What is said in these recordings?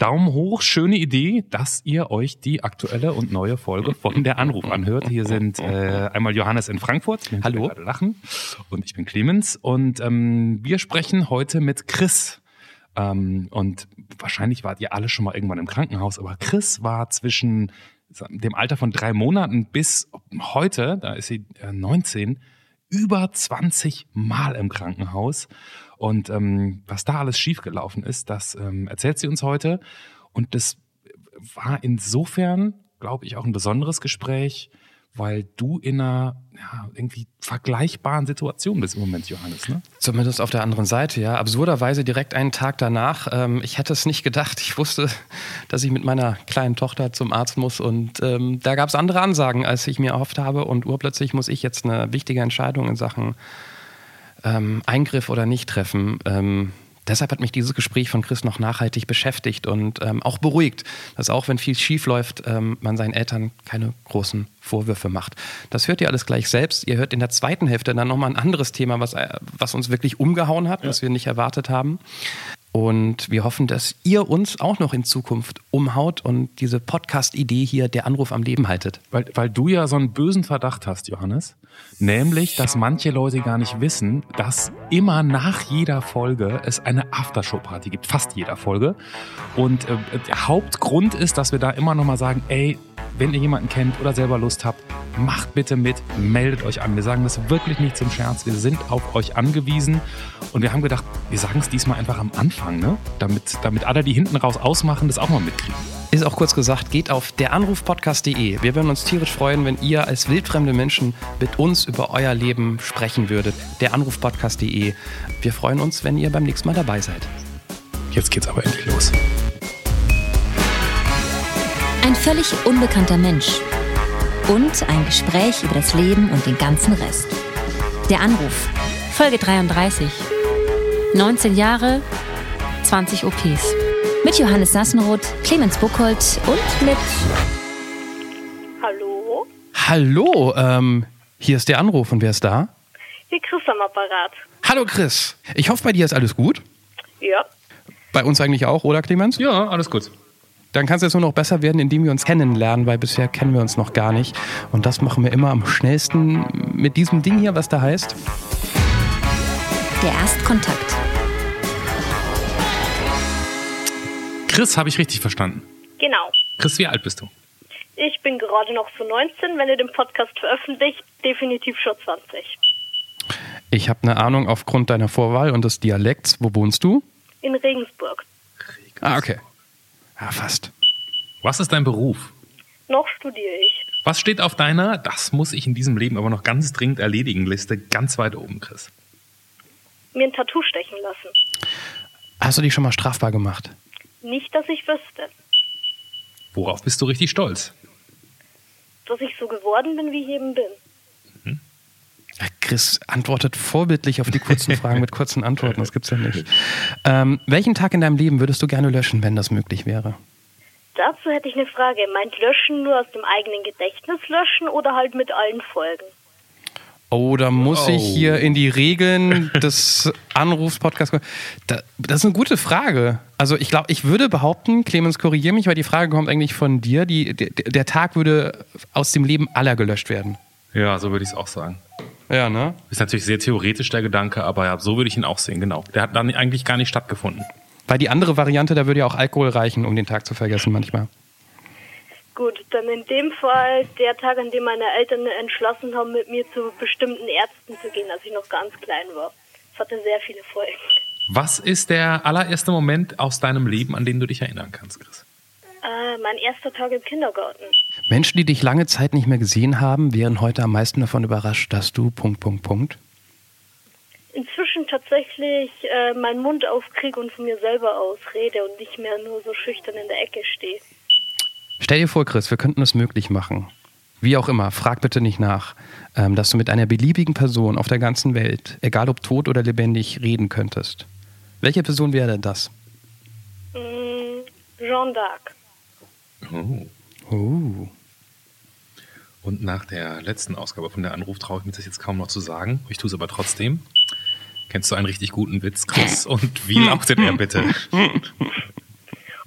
Daumen hoch, schöne Idee, dass ihr euch die aktuelle und neue Folge von der Anruf anhört. Hier sind äh, einmal Johannes in Frankfurt, Hallo. lachen, und ich bin Clemens und ähm, wir sprechen heute mit Chris. Ähm, und wahrscheinlich wart ihr alle schon mal irgendwann im Krankenhaus, aber Chris war zwischen dem Alter von drei Monaten bis heute, da ist sie äh, 19, über 20 Mal im Krankenhaus. Und ähm, was da alles schiefgelaufen ist, das ähm, erzählt sie uns heute. Und das war insofern, glaube ich, auch ein besonderes Gespräch, weil du in einer ja, irgendwie vergleichbaren Situation bist im Moment, Johannes. Ne? Zumindest auf der anderen Seite, ja. Absurderweise direkt einen Tag danach. Ähm, ich hätte es nicht gedacht. Ich wusste, dass ich mit meiner kleinen Tochter zum Arzt muss und ähm, da gab es andere Ansagen, als ich mir erhofft habe. Und urplötzlich muss ich jetzt eine wichtige Entscheidung in Sachen ähm, Eingriff oder nicht treffen. Ähm, deshalb hat mich dieses Gespräch von Chris noch nachhaltig beschäftigt und ähm, auch beruhigt, dass auch wenn viel schief läuft, ähm, man seinen Eltern keine großen Vorwürfe macht. Das hört ihr alles gleich selbst. Ihr hört in der zweiten Hälfte dann nochmal ein anderes Thema, was, äh, was uns wirklich umgehauen hat, ja. was wir nicht erwartet haben. Und wir hoffen, dass ihr uns auch noch in Zukunft umhaut und diese Podcast-Idee hier, der Anruf am Leben haltet. Weil, weil du ja so einen bösen Verdacht hast, Johannes. Nämlich, dass manche Leute gar nicht wissen, dass immer nach jeder Folge es eine Aftershow-Party gibt. Fast jeder Folge. Und äh, der Hauptgrund ist, dass wir da immer noch mal sagen, ey, wenn ihr jemanden kennt oder selber Lust habt, macht bitte mit, meldet euch an. Wir sagen das wirklich nicht zum Scherz. Wir sind auf euch angewiesen. Und wir haben gedacht, wir sagen es diesmal einfach am Anfang, ne? damit, damit alle, die hinten raus ausmachen, das auch mal mitkriegen. Ist auch kurz gesagt, geht auf deranrufpodcast.de. Wir würden uns tierisch freuen, wenn ihr als wildfremde Menschen mit uns über euer Leben sprechen würdet. Deranrufpodcast.de. Wir freuen uns, wenn ihr beim nächsten Mal dabei seid. Jetzt geht's aber endlich los. Ein völlig unbekannter Mensch. Und ein Gespräch über das Leben und den ganzen Rest. Der Anruf. Folge 33. 19 Jahre, 20 OPs. Mit Johannes Sassenroth, Clemens Buchholz und mit. Hallo? Hallo, ähm, hier ist der Anruf und wer ist da? Hier Chris am Apparat. Hallo Chris. Ich hoffe, bei dir ist alles gut. Ja. Bei uns eigentlich auch, oder Clemens? Ja, alles gut. Dann kann es jetzt nur noch besser werden, indem wir uns kennenlernen, weil bisher kennen wir uns noch gar nicht. Und das machen wir immer am schnellsten mit diesem Ding hier, was da heißt. Der Erstkontakt. Chris, habe ich richtig verstanden? Genau. Chris, wie alt bist du? Ich bin gerade noch so 19, wenn ihr den Podcast veröffentlicht, definitiv schon 20. Ich habe eine Ahnung aufgrund deiner Vorwahl und des Dialekts. Wo wohnst du? In Regensburg. Ah, okay. Ja, fast. Was ist dein Beruf? Noch studiere ich. Was steht auf deiner, das muss ich in diesem Leben aber noch ganz dringend erledigen, Liste ganz weit oben, Chris? Mir ein Tattoo stechen lassen. Hast du dich schon mal strafbar gemacht? Nicht, dass ich wüsste. Worauf bist du richtig stolz? Dass ich so geworden bin, wie ich eben bin. Chris antwortet vorbildlich auf die kurzen Fragen mit kurzen Antworten. Das gibt's ja nicht. Ähm, welchen Tag in deinem Leben würdest du gerne löschen, wenn das möglich wäre? Dazu hätte ich eine Frage. Meint löschen nur aus dem eigenen Gedächtnis löschen oder halt mit allen Folgen? Oh, da muss Oh. ich hier in die Regeln des Anrufs-Podcasts. Da, das ist eine gute Frage. Also ich glaube, ich würde behaupten, Clemens, korrigiere mich, weil die Frage kommt eigentlich von dir. Die, der, der Tag würde aus dem Leben aller gelöscht werden. Ja, so würde ich es auch sagen. Ja, ne? Ist natürlich sehr theoretisch der Gedanke, aber ja, so würde ich ihn auch sehen, genau. Der hat dann eigentlich gar nicht stattgefunden. Weil die andere Variante, da würde ja auch Alkohol reichen, um den Tag zu vergessen manchmal. Gut, dann in dem Fall der Tag, an dem meine Eltern entschlossen haben, mit mir zu bestimmten Ärzten zu gehen, als ich noch ganz klein war. Das hatte sehr viele Folgen. Was ist der allererste Moment aus deinem Leben, an den du dich erinnern kannst, Chris? Äh, mein erster Tag im Kindergarten. Menschen, die dich lange Zeit nicht mehr gesehen haben, wären heute am meisten davon überrascht, dass du Punkt, Punkt, Punkt. Inzwischen tatsächlich äh, meinen Mund aufkriege und von mir selber aus rede und nicht mehr nur so schüchtern in der Ecke stehe. Stell dir vor, Chris, wir könnten es möglich machen. Wie auch immer, frag bitte nicht nach, ähm, dass du mit einer beliebigen Person auf der ganzen Welt, egal ob tot oder lebendig, reden könntest. Welche Person wäre das? Mm, Jeanne d'Arc. Oh. Oh. Und nach der letzten Ausgabe von der Anruf traue ich mir das jetzt kaum noch zu sagen. Ich tue es aber trotzdem. Kennst du einen richtig guten Witz, Chris? Und wie lautet er bitte? Ob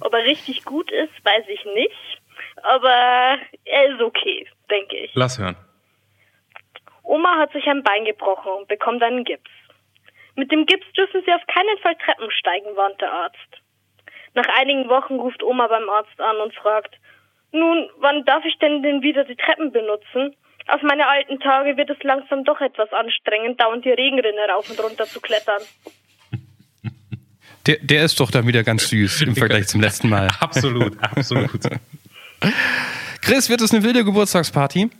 Ob er richtig gut ist, weiß ich nicht. Aber er ist okay, denke ich. Lass hören. Oma hat sich ein Bein gebrochen und bekommt einen Gips. Mit dem Gips dürfen Sie auf keinen Fall Treppen steigen, warnt der Arzt. Nach einigen Wochen ruft Oma beim Arzt an und fragt, nun, wann darf ich denn denn wieder die Treppen benutzen? Auf meine alten Tage wird es langsam doch etwas anstrengend, dauernd die Regenrinne rauf und runter zu klettern. Der, der ist doch dann wieder ganz süß im Vergleich zum letzten Mal. Absolut, absolut. Chris, wird es eine wilde Geburtstagsparty?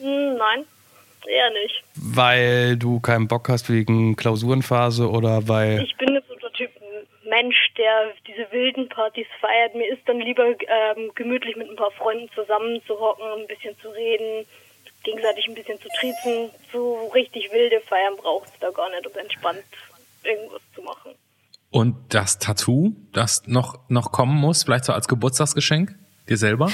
Hm, nein, eher nicht. Weil du keinen Bock hast wegen Klausurenphase oder weil. Ich bin Typ Mensch, der diese wilden Partys feiert. Mir ist dann lieber ähm, gemütlich mit ein paar Freunden zusammenzuhocken, ein bisschen zu reden, gegenseitig ein bisschen zu triezen. So richtig wilde Feiern braucht es da gar nicht, um entspannt irgendwas zu machen. Und das Tattoo, das noch, noch kommen muss, vielleicht so als Geburtstagsgeschenk, dir selber?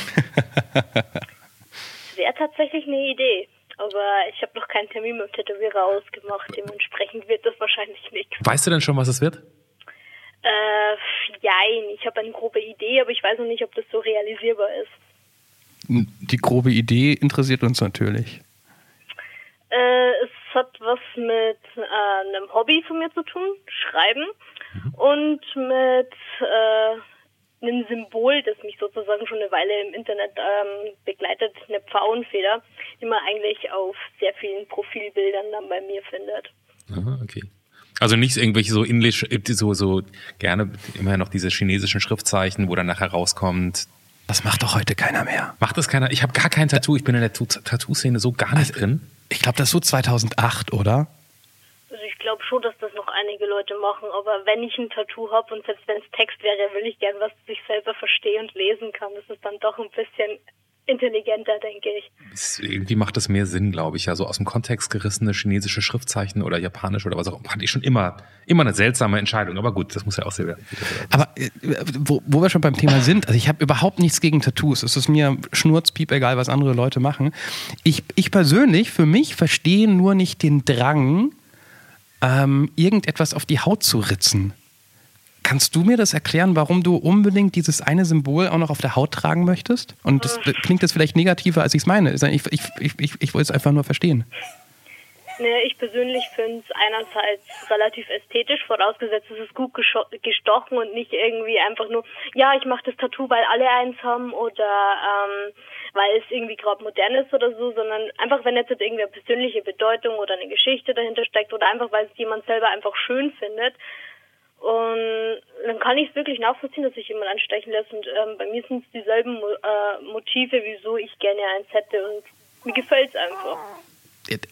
Wäre tatsächlich eine Idee. Aber ich habe noch keinen Termin mit dem Tätowierer ausgemacht. Dementsprechend wird das wahrscheinlich nichts. Weißt du denn schon, was es wird? Jein. Ich habe eine grobe Idee, aber ich weiß noch nicht, ob das so realisierbar ist. Die grobe Idee interessiert uns natürlich. Äh, es hat was mit äh, einem Hobby von mir zu tun, Schreiben, und mit äh, einem Symbol, das mich sozusagen schon eine Weile im Internet ähm, begleitet, eine Pfauenfeder, die man eigentlich auf sehr vielen Profilbildern dann bei mir findet. Aha, okay. Also nicht irgendwelche so Englisch, so, so gerne immer noch diese chinesischen Schriftzeichen, wo dann nachher rauskommt. Das macht doch heute keiner mehr. Macht das keiner? Ich habe gar kein Tattoo. Ich bin in der Tattoo-Szene so gar nicht drin. Ich glaube, das ist so 2008, oder? Also ich glaube schon, dass das noch einige Leute machen, aber wenn ich ein Tattoo habe und selbst wenn es Text wäre, will ich gern was das ich selber verstehe und lesen kann. Das ist dann doch ein bisschen intelligenter, denke ich. Es, irgendwie macht das mehr Sinn, glaube ich. Ja, so aus dem Kontext gerissene chinesische Schriftzeichen oder japanisch oder was auch immer. Fand ich schon immer, immer eine seltsame Entscheidung. Aber gut, das muss ja auch sehr werden. Aber äh, wo, wo wir schon beim Thema sind, also ich habe überhaupt nichts gegen Tattoos. Es ist mir schnurzpiep egal, was andere Leute machen. Ich, ich persönlich, für mich, verstehe nur nicht den Drang, ähm, irgendetwas auf die Haut zu ritzen. Kannst du mir das erklären, warum du unbedingt dieses eine Symbol auch noch auf der Haut tragen möchtest? Und das klingt jetzt vielleicht negativer, als ich es meine. Ich, ich, ich, ich, wollte es einfach nur verstehen. Ne, ich persönlich finde es einerseits relativ ästhetisch, vorausgesetzt es ist gut gestochen und nicht irgendwie einfach nur, ja, ich mache das Tattoo, weil alle eins haben oder ähm, weil es irgendwie gerade modern ist oder so, sondern einfach, wenn jetzt irgendwie eine persönliche Bedeutung oder eine Geschichte dahinter steckt oder einfach, weil es jemand selber einfach schön findet. Und dann kann ich es wirklich nachvollziehen, dass sich jemand anstechen lässt. Und ähm, bei mir sind es dieselben Mo äh, Motive, wieso ich gerne eins hätte. Und mir gefällt es einfach.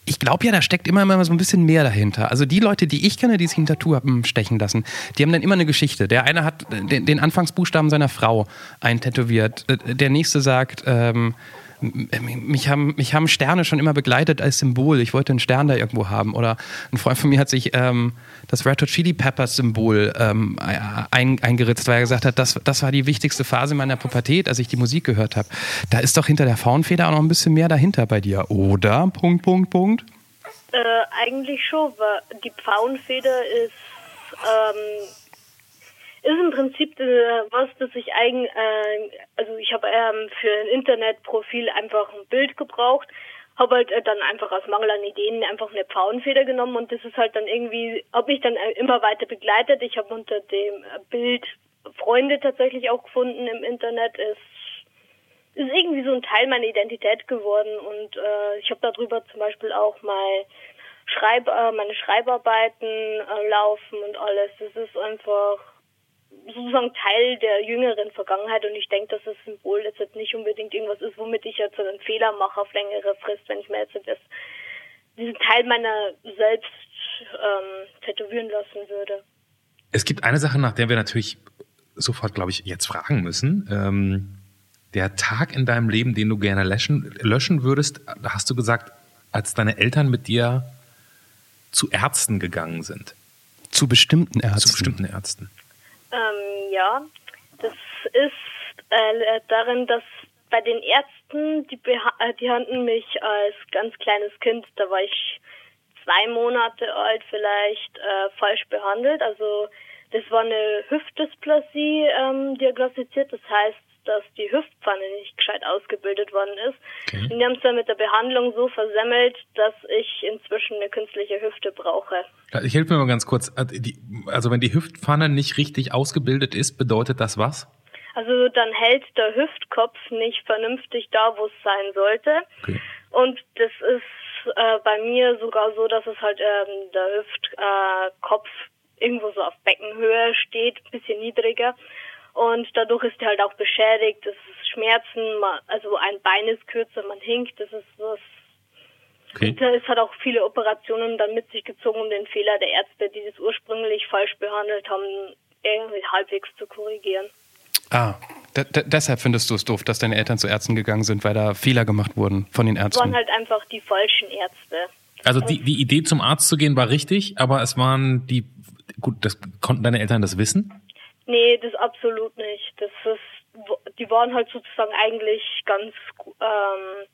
Ich glaube ja, da steckt immer, immer so ein bisschen mehr dahinter. Also die Leute, die ich kenne, die sich ein Tattoo haben stechen lassen, die haben dann immer eine Geschichte. Der eine hat den, den Anfangsbuchstaben seiner Frau eintätowiert. Der nächste sagt, ähm, mich haben, mich haben Sterne schon immer begleitet als Symbol. Ich wollte einen Stern da irgendwo haben. Oder ein Freund von mir hat sich ähm, das Red Hot Chili Peppers Symbol ähm, ein, eingeritzt, weil er gesagt hat, das, das war die wichtigste Phase meiner Pubertät, als ich die Musik gehört habe. Da ist doch hinter der Faunfeder auch noch ein bisschen mehr dahinter bei dir, oder? Punkt, Punkt, Punkt. Äh, eigentlich schon, weil die Pfauenfeder ist, ähm, ist im Prinzip äh, was, das ich eigen, äh, also ich habe ähm, für ein Internetprofil einfach ein Bild gebraucht, habe halt äh, dann einfach aus Mangel an Ideen einfach eine Pfauenfeder genommen und das ist halt dann irgendwie, habe mich dann äh, immer weiter begleitet. Ich habe unter dem äh, Bild Freunde tatsächlich auch gefunden im Internet. Es ist irgendwie so ein Teil meiner Identität geworden und äh, ich habe darüber zum Beispiel auch mal Schreib, äh, meine Schreibarbeiten äh, laufen und alles. Das ist einfach sozusagen Teil der jüngeren Vergangenheit und ich denke, dass das Symbol jetzt nicht unbedingt irgendwas ist, womit ich jetzt einen Fehler mache auf längere Frist, wenn ich mir jetzt das, diesen Teil meiner selbst ähm, tätowieren lassen würde. Es gibt eine Sache, nach der wir natürlich sofort, glaube ich, jetzt fragen müssen. Ähm, der Tag in deinem Leben, den du gerne löschen, löschen würdest, da hast du gesagt, als deine Eltern mit dir zu Ärzten gegangen sind. Zu bestimmten Ärzten. Zu bestimmten Ärzten. Ähm, ja, das ist äh, darin, dass bei den Ärzten, die, beha- die hatten mich als ganz kleines Kind, da war ich zwei Monate alt vielleicht, äh, falsch behandelt. Also Das war eine Hüftdysplasie ähm, diagnostiziert. Das heißt, dass die Hüftpfanne nicht gescheit ausgebildet worden ist. Okay. Und die haben es dann mit der Behandlung so versemmelt, dass ich inzwischen eine künstliche Hüfte brauche. Ich helfe mir mal ganz kurz. Also, wenn die Hüftpfanne nicht richtig ausgebildet ist, bedeutet das was? Also dann hält der Hüftkopf nicht vernünftig da, wo es sein sollte. Okay. Und das ist äh, bei mir sogar so, dass es halt ähm, der Hüftkopf äh, irgendwo so auf Beckenhöhe steht, ein bisschen niedriger. Und dadurch ist er halt auch beschädigt, das ist Schmerzen, also ein Bein ist kürzer, man hinkt, das ist was. Okay. Und es hat auch viele Operationen dann mit sich gezogen, um den Fehler der Ärzte, die das ursprünglich falsch behandelt haben, irgendwie halbwegs zu korrigieren. Ah, deshalb findest du es doof, dass deine Eltern zu Ärzten gegangen sind, weil da Fehler gemacht wurden von den Ärzten. Es waren halt einfach die falschen Ärzte. Also die, die Idee zum Arzt zu gehen war richtig, aber es waren die, gut, das konnten deine Eltern das wissen? Nee, das absolut nicht. Das ist, die waren halt sozusagen eigentlich ganz ähm,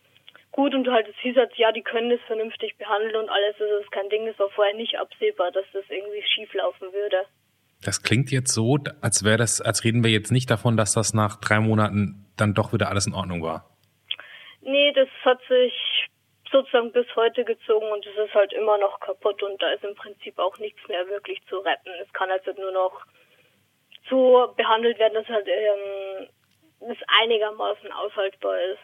gut und halt es hieß halt, ja, die können das vernünftig behandeln und alles. Das ist kein Ding, das war vorher nicht absehbar, dass das irgendwie schief laufen würde. Das klingt jetzt so, als wäre das, als reden wir jetzt nicht davon, dass das nach drei Monaten dann doch wieder alles in Ordnung war. Nee, das hat sich sozusagen bis heute gezogen und es ist halt immer noch kaputt und da ist im Prinzip auch nichts mehr wirklich zu retten. Es kann also nur noch so behandelt werden, dass halt ähm, es einigermaßen aushaltbar ist.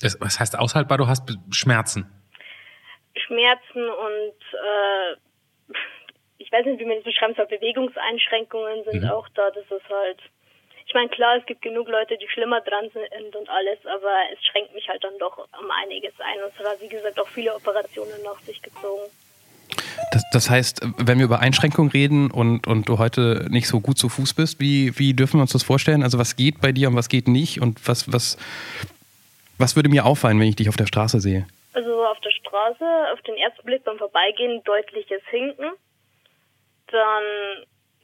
Das, was heißt aushaltbar? Du hast Schmerzen. Schmerzen und äh, ich weiß nicht, wie man das beschreiben soll, Bewegungseinschränkungen sind mhm. auch da. Das ist halt, ich meine, klar, es gibt genug Leute, die schlimmer dran sind und alles, aber es schränkt mich halt dann doch um einiges ein. Und es hat, wie gesagt, auch viele Operationen nach sich gezogen. Das, das, heißt, wenn wir über Einschränkungen reden und, und du heute nicht so gut zu Fuß bist, wie, wie dürfen wir uns das vorstellen? Also was geht bei dir und was geht nicht? Und was, was, was würde mir auffallen, wenn ich dich auf der Straße sehe? Also auf der Straße, auf den ersten Blick beim Vorbeigehen deutliches Hinken. Dann,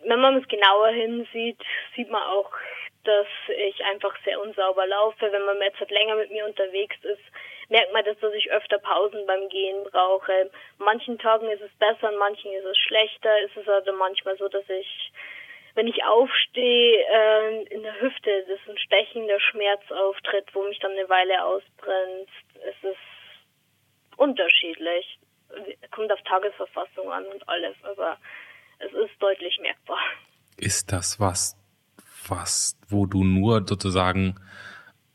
wenn man es genauer hinsieht, sieht man auch, dass ich einfach sehr unsauber laufe. Wenn man jetzt halt länger mit mir unterwegs ist, merkt man, dass ich öfter Pausen beim Gehen brauche. An manchen Tagen ist es besser, an manchen ist es schlechter. Es ist also manchmal so, dass ich, wenn ich aufstehe, äh, in der Hüfte, das ist ein stechender Schmerz auftritt, wo mich dann eine Weile ausbrennt. Es ist unterschiedlich. Kommt auf Tagesverfassung an und alles, aber es ist deutlich merkbar. Ist das was, was, wo du nur sozusagen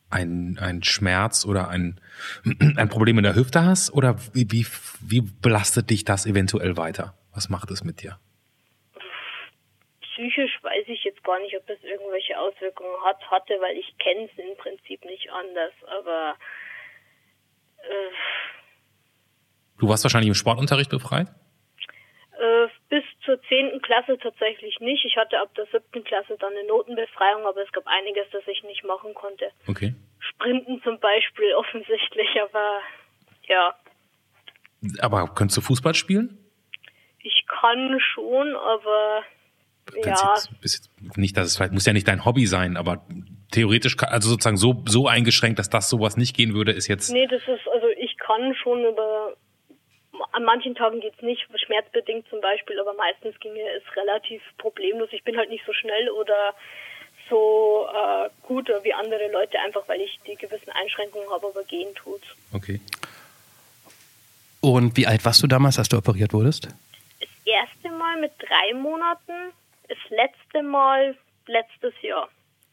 ein, ein Schmerz oder ein, ein Problem in der Hüfte hast? Oder wie, wie, wie belastet dich das eventuell weiter? Was macht es mit dir? Psychisch weiß ich jetzt gar nicht, ob das irgendwelche Auswirkungen hat, hatte, weil ich kenne es im Prinzip nicht anders. Aber äh, du warst wahrscheinlich im Sportunterricht befreit? Äh, bis zur zehnten Klasse tatsächlich nicht. Ich hatte ab der siebten Klasse dann eine Notenbefreiung, aber es gab einiges, das ich nicht machen konnte. Okay. Sprinten zum Beispiel offensichtlich, aber ja. Aber könntest du Fußball spielen? Ich kann schon, aber ja. Jetzt, nicht, dass es muss ja nicht dein Hobby sein, aber theoretisch, also sozusagen so, so eingeschränkt, dass das sowas nicht gehen würde, ist jetzt. Nee, das ist, also ich kann schon über an manchen Tagen geht es nicht, schmerzbedingt zum Beispiel, aber meistens ginge es relativ problemlos. Ich bin halt nicht so schnell oder so äh, gut wie andere Leute, einfach weil ich die gewissen Einschränkungen habe, aber gehen tut. Okay. Und wie alt warst du damals, als du operiert wurdest? Das erste Mal mit drei Monaten, das letzte Mal letztes Jahr.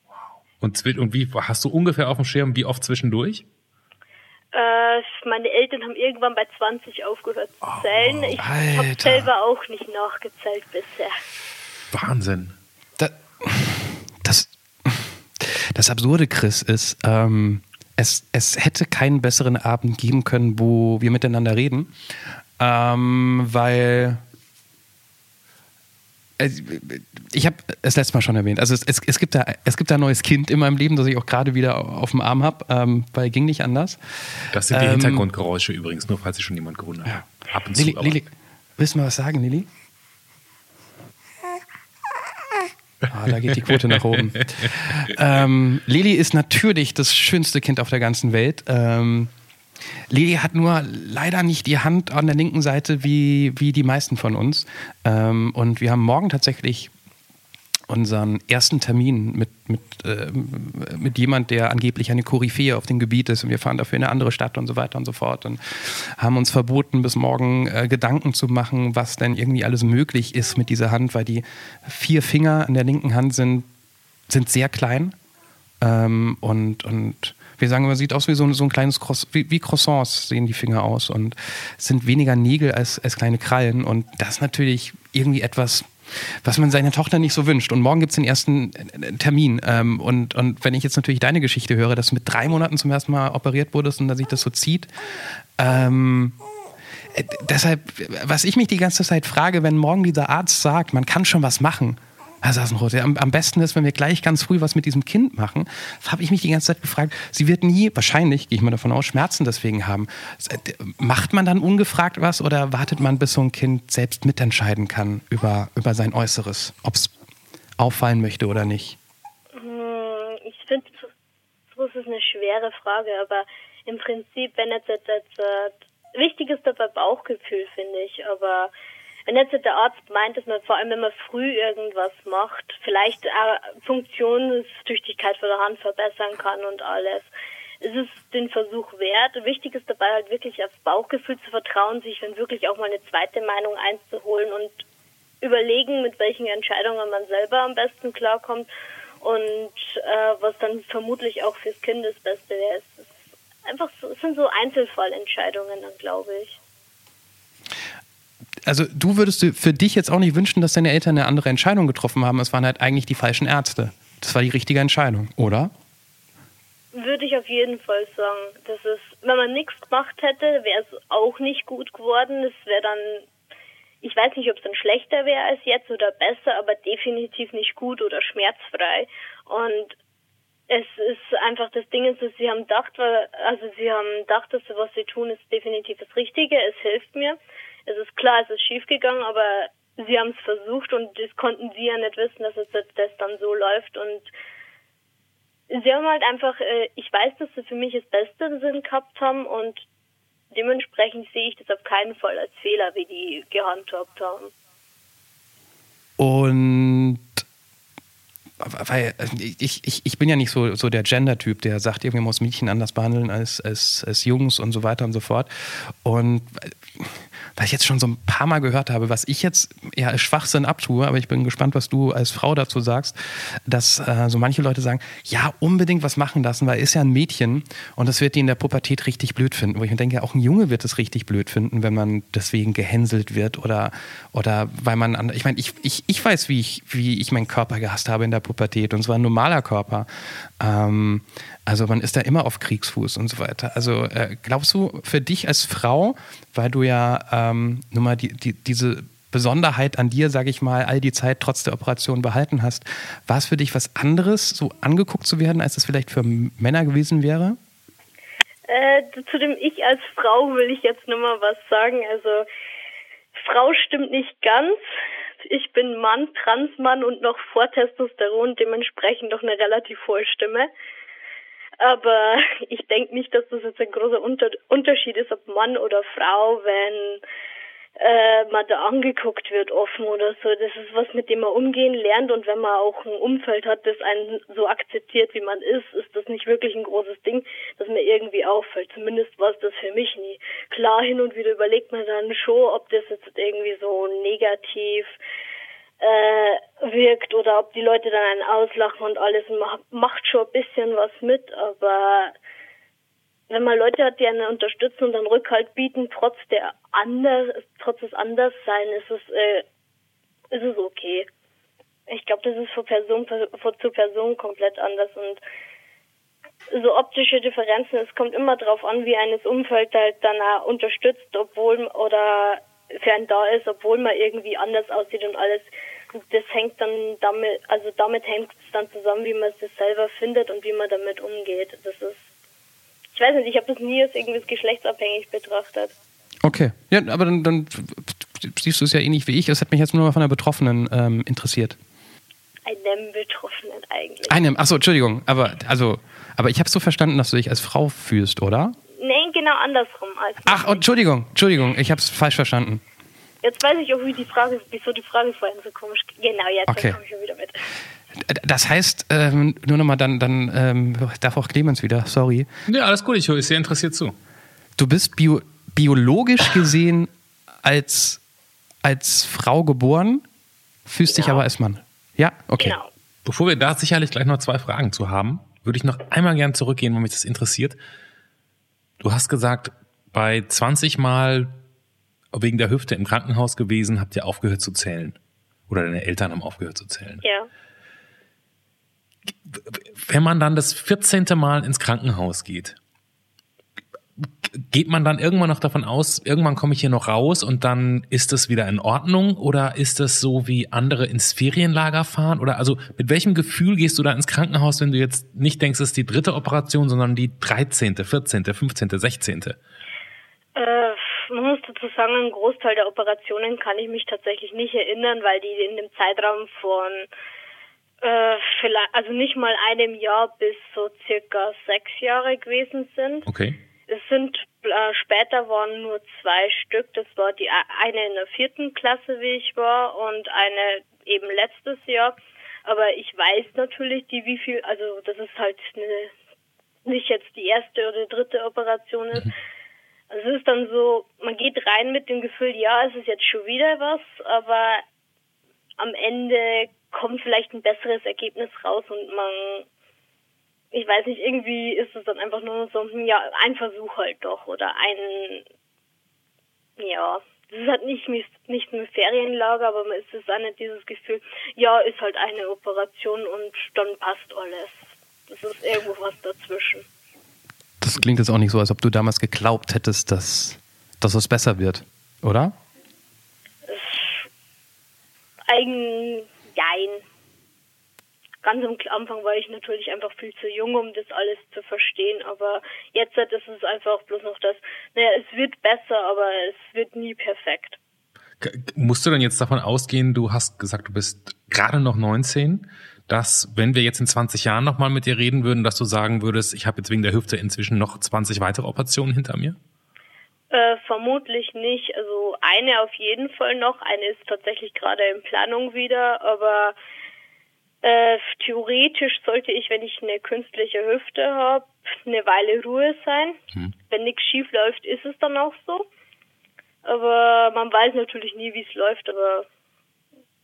Wow. Und, und wie hast du ungefähr auf dem Schirm, wie oft zwischendurch? Äh, meine Eltern haben irgendwann bei 20 aufgehört zu oh, zählen. ich habe selber auch nicht nachgezählt bisher. Wahnsinn. Das, das, das Absurde, Chris, ist, ähm, es, es hätte keinen besseren Abend geben können, wo wir miteinander reden, ähm, weil ich habe es letztes Mal schon erwähnt. Also es, es, es, gibt da, es gibt da ein neues Kind in meinem Leben, das ich auch gerade wieder auf dem Arm habe, ähm, weil ging nicht anders. Das sind die ähm, Hintergrundgeräusche übrigens, nur falls sich schon jemand gewundert hat. Ja. Ab und Lili, zu. Lili, willst du mal was sagen, Lili? Ah, da geht die Quote nach oben. ähm, Lili ist natürlich das schönste Kind auf der ganzen Welt. Ähm, Lili hat nur leider nicht die Hand an der linken Seite wie, wie die meisten von uns. Ähm, und wir haben morgen tatsächlich unseren ersten Termin mit, mit, äh, mit jemand, der angeblich eine Koryphäe auf dem Gebiet ist. Und wir fahren dafür in eine andere Stadt und so weiter und so fort. Und haben uns verboten, bis morgen äh, Gedanken zu machen, was denn irgendwie alles möglich ist mit dieser Hand, weil die vier Finger in der linken Hand sind, sind sehr klein. Ähm, und, und wir sagen immer, sieht aus wie so, so ein kleines Cross, wie, wie, Croissants sehen die Finger aus und sind weniger Nägel als, als kleine Krallen und das ist natürlich irgendwie etwas, was man seiner Tochter nicht so wünscht. Und morgen gibt es den ersten äh, Termin. Ähm, und, und wenn ich jetzt natürlich deine Geschichte höre, dass du mit drei Monaten zum ersten Mal operiert wurdest und dass sich das so zieht, ähm, äh, deshalb, was ich mich die ganze Zeit frage, wenn morgen dieser Arzt sagt, man kann schon was machen, Herr Sassenroth, am, am besten ist, wenn wir gleich ganz früh was mit diesem Kind machen, habe ich mich die ganze Zeit gefragt, sie wird nie, wahrscheinlich, gehe ich mal davon aus, Schmerzen deswegen haben. Macht man dann ungefragt was oder wartet man, bis so ein Kind selbst mitentscheiden kann über, über sein Äußeres, ob es auffallen möchte oder nicht? Hm, ich finde, so ist eine schwere Frage, aber im Prinzip, wenn jetzt, jetzt, jetzt äh, wichtig ist dabei Bauchgefühl, finde ich, aber wenn jetzt der Arzt meint, dass man vor allem, wenn man früh irgendwas macht, vielleicht auch Funktionstüchtigkeit von der Hand verbessern kann und alles, ist es den Versuch wert. Wichtig ist dabei halt wirklich aufs Bauchgefühl zu vertrauen, sich dann wirklich auch mal eine zweite Meinung einzuholen und überlegen, mit welchen Entscheidungen man selber am besten klarkommt und äh, was dann vermutlich auch fürs Kind das Beste wäre. Es ist einfach so, es sind so Einzelfallentscheidungen dann, glaube ich also du würdest für dich jetzt auch nicht wünschen, dass deine Eltern eine andere Entscheidung getroffen haben. Es waren halt eigentlich die falschen Ärzte. Das war die richtige Entscheidung, oder? Würde ich auf jeden Fall sagen. Das ist, wenn man nichts gemacht hätte, wäre es auch nicht gut geworden. Es wäre dann, ich weiß nicht, ob es dann schlechter wäre als jetzt oder besser, aber definitiv nicht gut oder schmerzfrei. Und es ist einfach das Ding ist, dass sie haben gedacht, also sie haben gedacht, dass was sie tun, ist definitiv das Richtige. Es hilft mir es ist klar, es ist schiefgegangen, aber sie haben es versucht und das konnten sie ja nicht wissen, dass es das dann so läuft und sie haben halt einfach, äh, ich weiß, dass sie für mich das beste Sinn gehabt haben und dementsprechend sehe ich das auf keinen Fall als Fehler, wie die gehandhabt haben. Und weil ich, ich, ich bin ja nicht so, so der Gender-Typ, der sagt, irgendwie muss Mädchen anders behandeln als, als, als Jungs und so weiter und so fort. Und weil ich jetzt schon so ein paar Mal gehört habe, was ich jetzt ja als Schwachsinn abtue, aber ich bin gespannt, was du als Frau dazu sagst, dass äh, so manche Leute sagen, ja, unbedingt was machen lassen, weil ist ja ein Mädchen und das wird die in der Pubertät richtig blöd finden. Wo ich mir denke, auch ein Junge wird es richtig blöd finden, wenn man deswegen gehänselt wird oder, oder weil man, an, ich meine, ich, ich, ich weiß, wie ich, wie ich meinen Körper gehasst habe in der Pubertät und zwar ein normaler Körper. Ähm, also man ist da immer auf Kriegsfuß und so weiter. Also äh, glaubst du für dich als Frau, weil du ja ähm, nun mal die, die, diese Besonderheit an dir, sage ich mal, all die Zeit trotz der Operation behalten hast, war es für dich was anderes, so angeguckt zu werden, als es vielleicht für Männer gewesen wäre? Äh, zu dem Ich als Frau will ich jetzt nur mal was sagen. Also Frau stimmt nicht ganz. Ich bin Mann, Transmann und noch vor Testosteron, dementsprechend doch eine relativ hohe Stimme. Aber ich denke nicht, dass das jetzt ein großer Unter Unterschied ist, ob Mann oder Frau, wenn äh, man da angeguckt wird offen oder so. Das ist was, mit dem man umgehen lernt und wenn man auch ein Umfeld hat, das einen so akzeptiert, wie man ist, ist das nicht wirklich ein großes Ding, das mir irgendwie auffällt. Zumindest war es das für mich nie. Klar, hin und wieder überlegt man dann schon, ob das jetzt irgendwie so negativ äh, wirkt oder ob die Leute dann einen auslachen und alles macht schon ein bisschen was mit, aber wenn man Leute hat, die einen unterstützen und dann Rückhalt bieten, trotz der anders, trotz des Anderssein, ist es, äh, ist es okay. Ich glaube, das ist von Person von, zu Person komplett anders und so optische Differenzen, es kommt immer darauf an, wie eines Umfeld halt dann auch unterstützt, obwohl oder fern da ist, obwohl man irgendwie anders aussieht und alles. Das hängt dann damit, also damit hängt es dann zusammen, wie man es selber findet und wie man damit umgeht. Das ist, ich weiß nicht, ich habe das nie als irgendwas geschlechtsabhängig betrachtet. Okay, ja, aber dann, dann siehst du es ja ähnlich wie ich. Es hat mich jetzt nur mal von der Betroffenen ähm, interessiert. Einem Betroffenen eigentlich. Einem, achso, Entschuldigung, aber also, aber ich habe so verstanden, dass du dich als Frau fühlst, oder? Nein, genau andersrum. Als Ach, Entschuldigung, Entschuldigung, ich habe es falsch verstanden. Jetzt weiß ich auch, wie die Frage, wieso die Frage vorhin so komisch. Genau, jetzt Okay. komme ich schon wieder mit. Das heißt, ähm, nur nochmal, dann, dann ähm, darf auch Clemens wieder, sorry. Ja, alles gut, ich höre sehr interessiert zu. Du bist bio, biologisch gesehen als, als Frau geboren, fühlst dich Genau. aber als Mann. Ja, okay. Genau. Bevor wir da sicherlich gleich noch zwei Fragen zu haben, würde ich noch einmal gern zurückgehen, weil mich das interessiert. Du hast gesagt, bei 20 Mal wegen der Hüfte im Krankenhaus gewesen, habt ihr aufgehört zu zählen. Oder deine Eltern haben aufgehört zu zählen. Ja. Wenn man dann das 14. Mal ins Krankenhaus geht, geht man dann irgendwann noch davon aus, irgendwann komme ich hier noch raus und dann ist es wieder in Ordnung oder ist es so wie andere ins Ferienlager fahren oder also mit welchem Gefühl gehst du da ins Krankenhaus, wenn du jetzt nicht denkst, es ist die dritte Operation, sondern die 13., 14., 15., 16.? Äh, man muss dazu sagen, einen Großteil der Operationen kann ich mich tatsächlich nicht erinnern, weil die in dem Zeitraum von äh, vielleicht, also nicht mal einem Jahr bis so circa sechs Jahre gewesen sind. Okay. Es sind äh, später waren nur zwei Stück. Das war die eine in der vierten Klasse, wie ich war, und eine eben letztes Jahr. Aber ich weiß natürlich, die wie viel, also das ist halt eine, nicht jetzt die erste oder dritte Operation ist. Also es ist dann so, man geht rein mit dem Gefühl, ja, es ist jetzt schon wieder was, aber am Ende kommt vielleicht ein besseres Ergebnis raus und man ich weiß nicht, irgendwie ist es dann einfach nur so, hm, ja, ein Versuch halt doch oder ein, ja, es ist halt nicht, nicht ein Ferienlager, aber es ist auch nicht dieses Gefühl, ja, ist halt eine Operation und dann passt alles. Es ist irgendwo was dazwischen. Das klingt jetzt auch nicht so, als ob du damals geglaubt hättest, dass, dass es besser wird, oder? Eigen, jein. Ganz am Anfang war ich natürlich einfach viel zu jung, um das alles zu verstehen, aber jetzt ist es einfach bloß noch das, naja, es wird besser, aber es wird nie perfekt. Musst du denn jetzt davon ausgehen, du hast gesagt, du bist gerade noch 19, dass wenn wir jetzt in 20 Jahren nochmal mit dir reden würden, dass du sagen würdest, ich habe jetzt wegen der Hüfte inzwischen noch 20 weitere Operationen hinter mir? Äh, vermutlich nicht. Also eine auf jeden Fall noch. Eine ist tatsächlich gerade in Planung wieder, aber äh, theoretisch sollte ich, wenn ich eine künstliche Hüfte habe, eine Weile Ruhe sein. Wenn nichts schief läuft, ist es dann auch so. Aber man weiß natürlich nie, wie es läuft, aber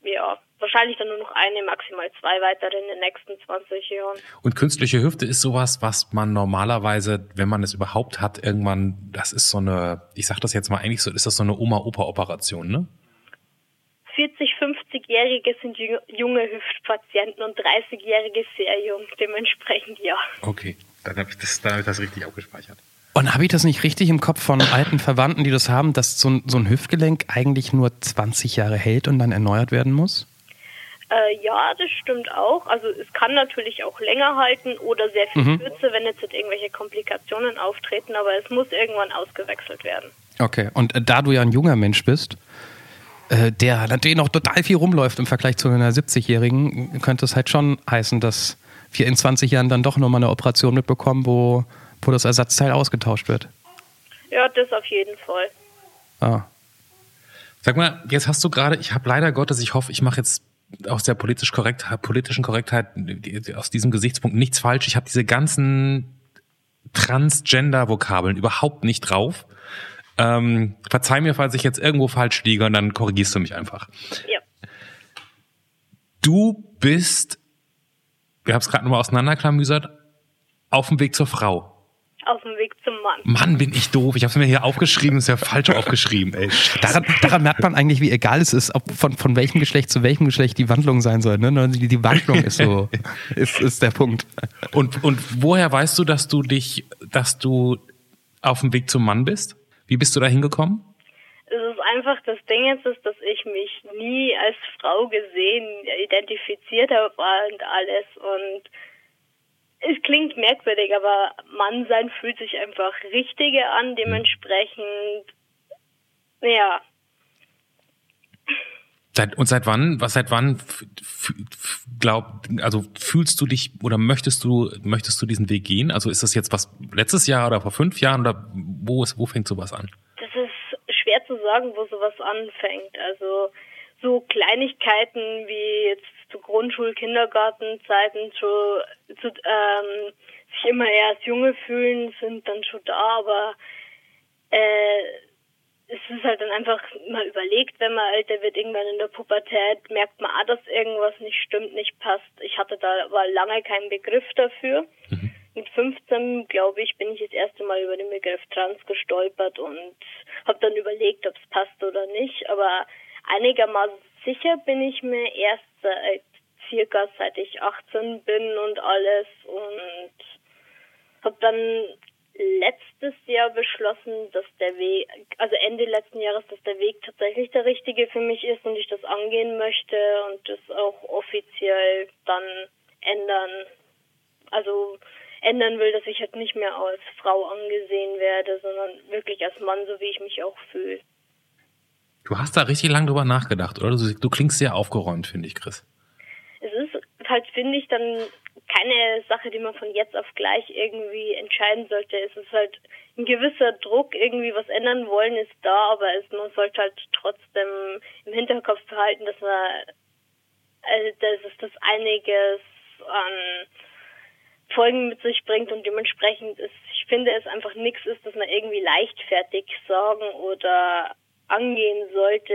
ja, wahrscheinlich dann nur noch eine, maximal zwei weitere in den nächsten 20 Jahren. Und künstliche Hüfte ist sowas, was man normalerweise, wenn man es überhaupt hat, irgendwann, das ist so eine, ich sag das jetzt mal eigentlich so, ist das so eine Oma-Opa-Operation, ne? 40, 50-Jährige sind junge Hüftpatienten und 30-Jährige sehr jung. Dementsprechend ja. Okay, dann habe ich, das- dann hab ich das richtig abgespeichert. Und habe ich das nicht richtig im Kopf von alten Verwandten, die das haben, dass so ein, so ein Hüftgelenk eigentlich nur 20 Jahre hält und dann erneuert werden muss? Äh, ja, das stimmt auch. Also es kann natürlich auch länger halten oder sehr viel kürzer, wenn jetzt irgendwelche Komplikationen auftreten, aber es muss irgendwann ausgewechselt werden. Okay, und äh, da du ja ein junger Mensch bist, äh, der natürlich noch total viel rumläuft im Vergleich zu einer 70-Jährigen, könnte es halt schon heißen, dass wir in 20 Jahren dann doch nochmal eine Operation mitbekommen, wo, wo das Ersatzteil ausgetauscht wird. Ja, das auf jeden Fall. Ah. Sag mal, jetzt hast du gerade, ich habe leider Gottes, ich hoffe, ich mache jetzt aus der politisch korrekt, politischen Korrektheit die- aus diesem Gesichtspunkt nichts falsch. Ich habe diese ganzen Transgender-Vokabeln überhaupt nicht drauf. Ähm, verzeih mir, falls ich jetzt irgendwo falsch liege und dann korrigierst du mich einfach. Ja. Du bist, wir haben es gerade nochmal auseinanderklamüsert, auf dem Weg zur Frau. Auf dem Weg zum Mann. Mann, bin ich doof. Ich habe es mir hier aufgeschrieben, ist ja falsch aufgeschrieben. Ey. Daran, daran merkt man eigentlich, wie egal es ist, ob von, von welchem Geschlecht zu welchem Geschlecht die Wandlung sein soll. Ne? Die, die Wandlung ist so, ist, ist der Punkt. Und, und woher weißt du, dass du dich, dass du auf dem Weg zum Mann bist? Wie bist du da hingekommen? Es ist einfach, das Ding jetzt ist, dass ich mich nie als Frau gesehen, identifiziert habe und alles und es klingt merkwürdig, aber Mann sein fühlt sich einfach richtiger an, dementsprechend, ja, Seit, und seit wann, was seit wann f- f- f- glaub, also fühlst du dich oder möchtest du, möchtest du diesen Weg gehen? Also ist das jetzt was letztes Jahr oder vor fünf Jahren oder wo ist, wo fängt sowas an? das ist schwer zu sagen, wo sowas anfängt. Also so Kleinigkeiten wie jetzt zu Grundschul-, Kindergartenzeiten zu, zu ähm, sich immer eher als Junge fühlen, sind dann schon da, aber äh, es ist halt dann einfach mal überlegt, wenn man älter wird, irgendwann in der Pubertät, merkt man, ah, dass irgendwas nicht stimmt, nicht passt. Ich hatte da aber lange keinen Begriff dafür. Mhm. Mit 15, glaube ich, bin ich das erste Mal über den Begriff Trans gestolpert und habe dann überlegt, ob es passt oder nicht. Aber einigermaßen sicher bin ich mir erst seit circa seit ich 18 bin und alles und habe dann letztes Jahr beschlossen, dass der Weg, also Ende letzten Jahres, dass der Weg tatsächlich der richtige für mich ist und ich das angehen möchte und das auch offiziell dann ändern, also ändern will, dass ich halt nicht mehr als Frau angesehen werde, sondern wirklich als Mann, so wie ich mich auch fühle. Du hast da richtig lange drüber nachgedacht, oder? Du, klingst sehr aufgeräumt, finde ich, Chris. Es ist halt, finde ich, dann keine Sache, die man von jetzt auf gleich irgendwie entscheiden sollte. Es ist halt ein gewisser Druck, irgendwie was ändern wollen, ist da, aber es, man sollte halt trotzdem im Hinterkopf behalten, dass man, also, dass es das einiges an Folgen mit sich bringt und dementsprechend ist, ich finde es einfach nichts ist, dass man irgendwie leichtfertig sagen oder angehen sollte.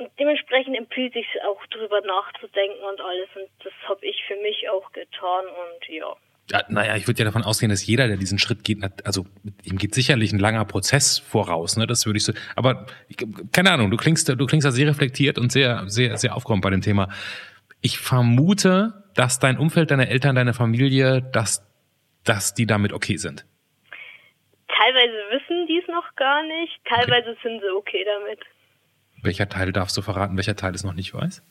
Und dementsprechend empfiehlt sich auch drüber nachzudenken und alles. Und das habe ich für mich auch getan und ja. Ja, naja, ich würde ja davon ausgehen, dass jeder, der diesen Schritt geht, also ihm geht sicherlich ein langer Prozess voraus, ne? Das würde ich so. Aber ich, keine Ahnung, du klingst, du klingst da sehr reflektiert und sehr, sehr, sehr aufgeräumt bei dem Thema. Ich vermute, dass dein Umfeld, deine Eltern, deine Familie, dass, dass die damit okay sind. Teilweise wissen die es noch gar nicht, teilweise okay. sind sie okay damit. Welcher Teil darfst du verraten, welcher Teil es noch nicht weiß?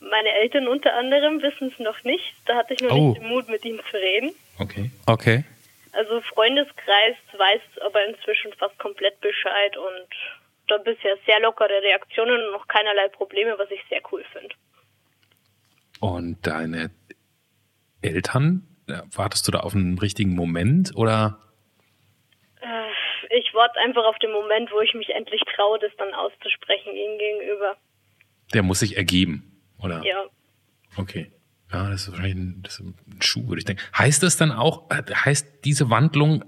Meine Eltern unter anderem wissen es noch nicht. Da hatte ich noch oh. nicht den Mut, mit ihnen zu reden. Okay. Okay. Also Freundeskreis weiß aber inzwischen fast komplett Bescheid und da bisher sehr lockere Reaktionen und noch keinerlei Probleme, was ich sehr cool finde. Und deine Eltern, äh, wartest du da auf einen richtigen Moment oder? Ich warte einfach auf den Moment, wo ich mich endlich traue, das dann auszusprechen ihnen gegenüber. Der muss sich ergeben, oder? Ja. Okay. Ja, das ist wahrscheinlich ein, ist ein Schuh, würde ich denken. Heißt das dann auch, äh, heißt diese Wandlung,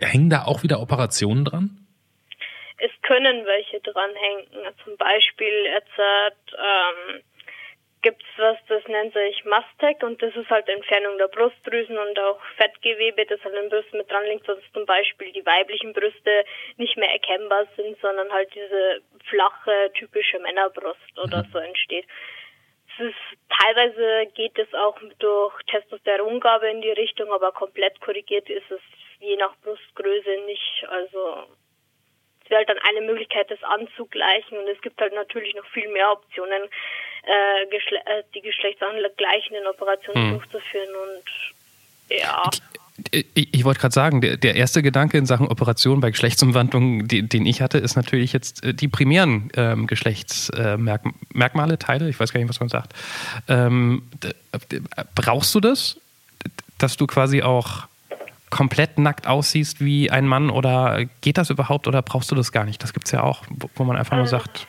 hängen da auch wieder Operationen dran? Es können welche dranhängen. Zum Beispiel jetzt ähm, gibt es was, das nennt sich Mastec und das ist halt Entfernung der Brustdrüsen und auch Fettgewebe, das an den Brüsten mit dran liegt, sonst zum Beispiel die weiblichen Brüste nicht mehr erkennbar sind, sondern halt diese flache, typische Männerbrust oder mhm. so entsteht. Es ist, teilweise geht es auch durch Testosterongabe in die Richtung, aber komplett korrigiert ist es je nach Brustgröße nicht. Also wäre halt dann eine Möglichkeit, das anzugleichen und es gibt halt natürlich noch viel mehr Optionen äh, Geschle äh, die geschlechtsangleichenden Operationen hm. durchzuführen und ja. Ich, ich wollte gerade sagen, der, der, erste Gedanke in Sachen Operation bei Geschlechtsumwandlung, den, den ich hatte, ist natürlich jetzt äh, die primären ähm, Geschlechtsmerkmale, äh, Teile, ich weiß gar nicht, was man sagt. Ähm, brauchst du das, dass du quasi auch komplett nackt aussiehst wie ein Mann oder geht das überhaupt oder brauchst du das gar nicht? Das gibt es ja auch, wo, man einfach nur sagt.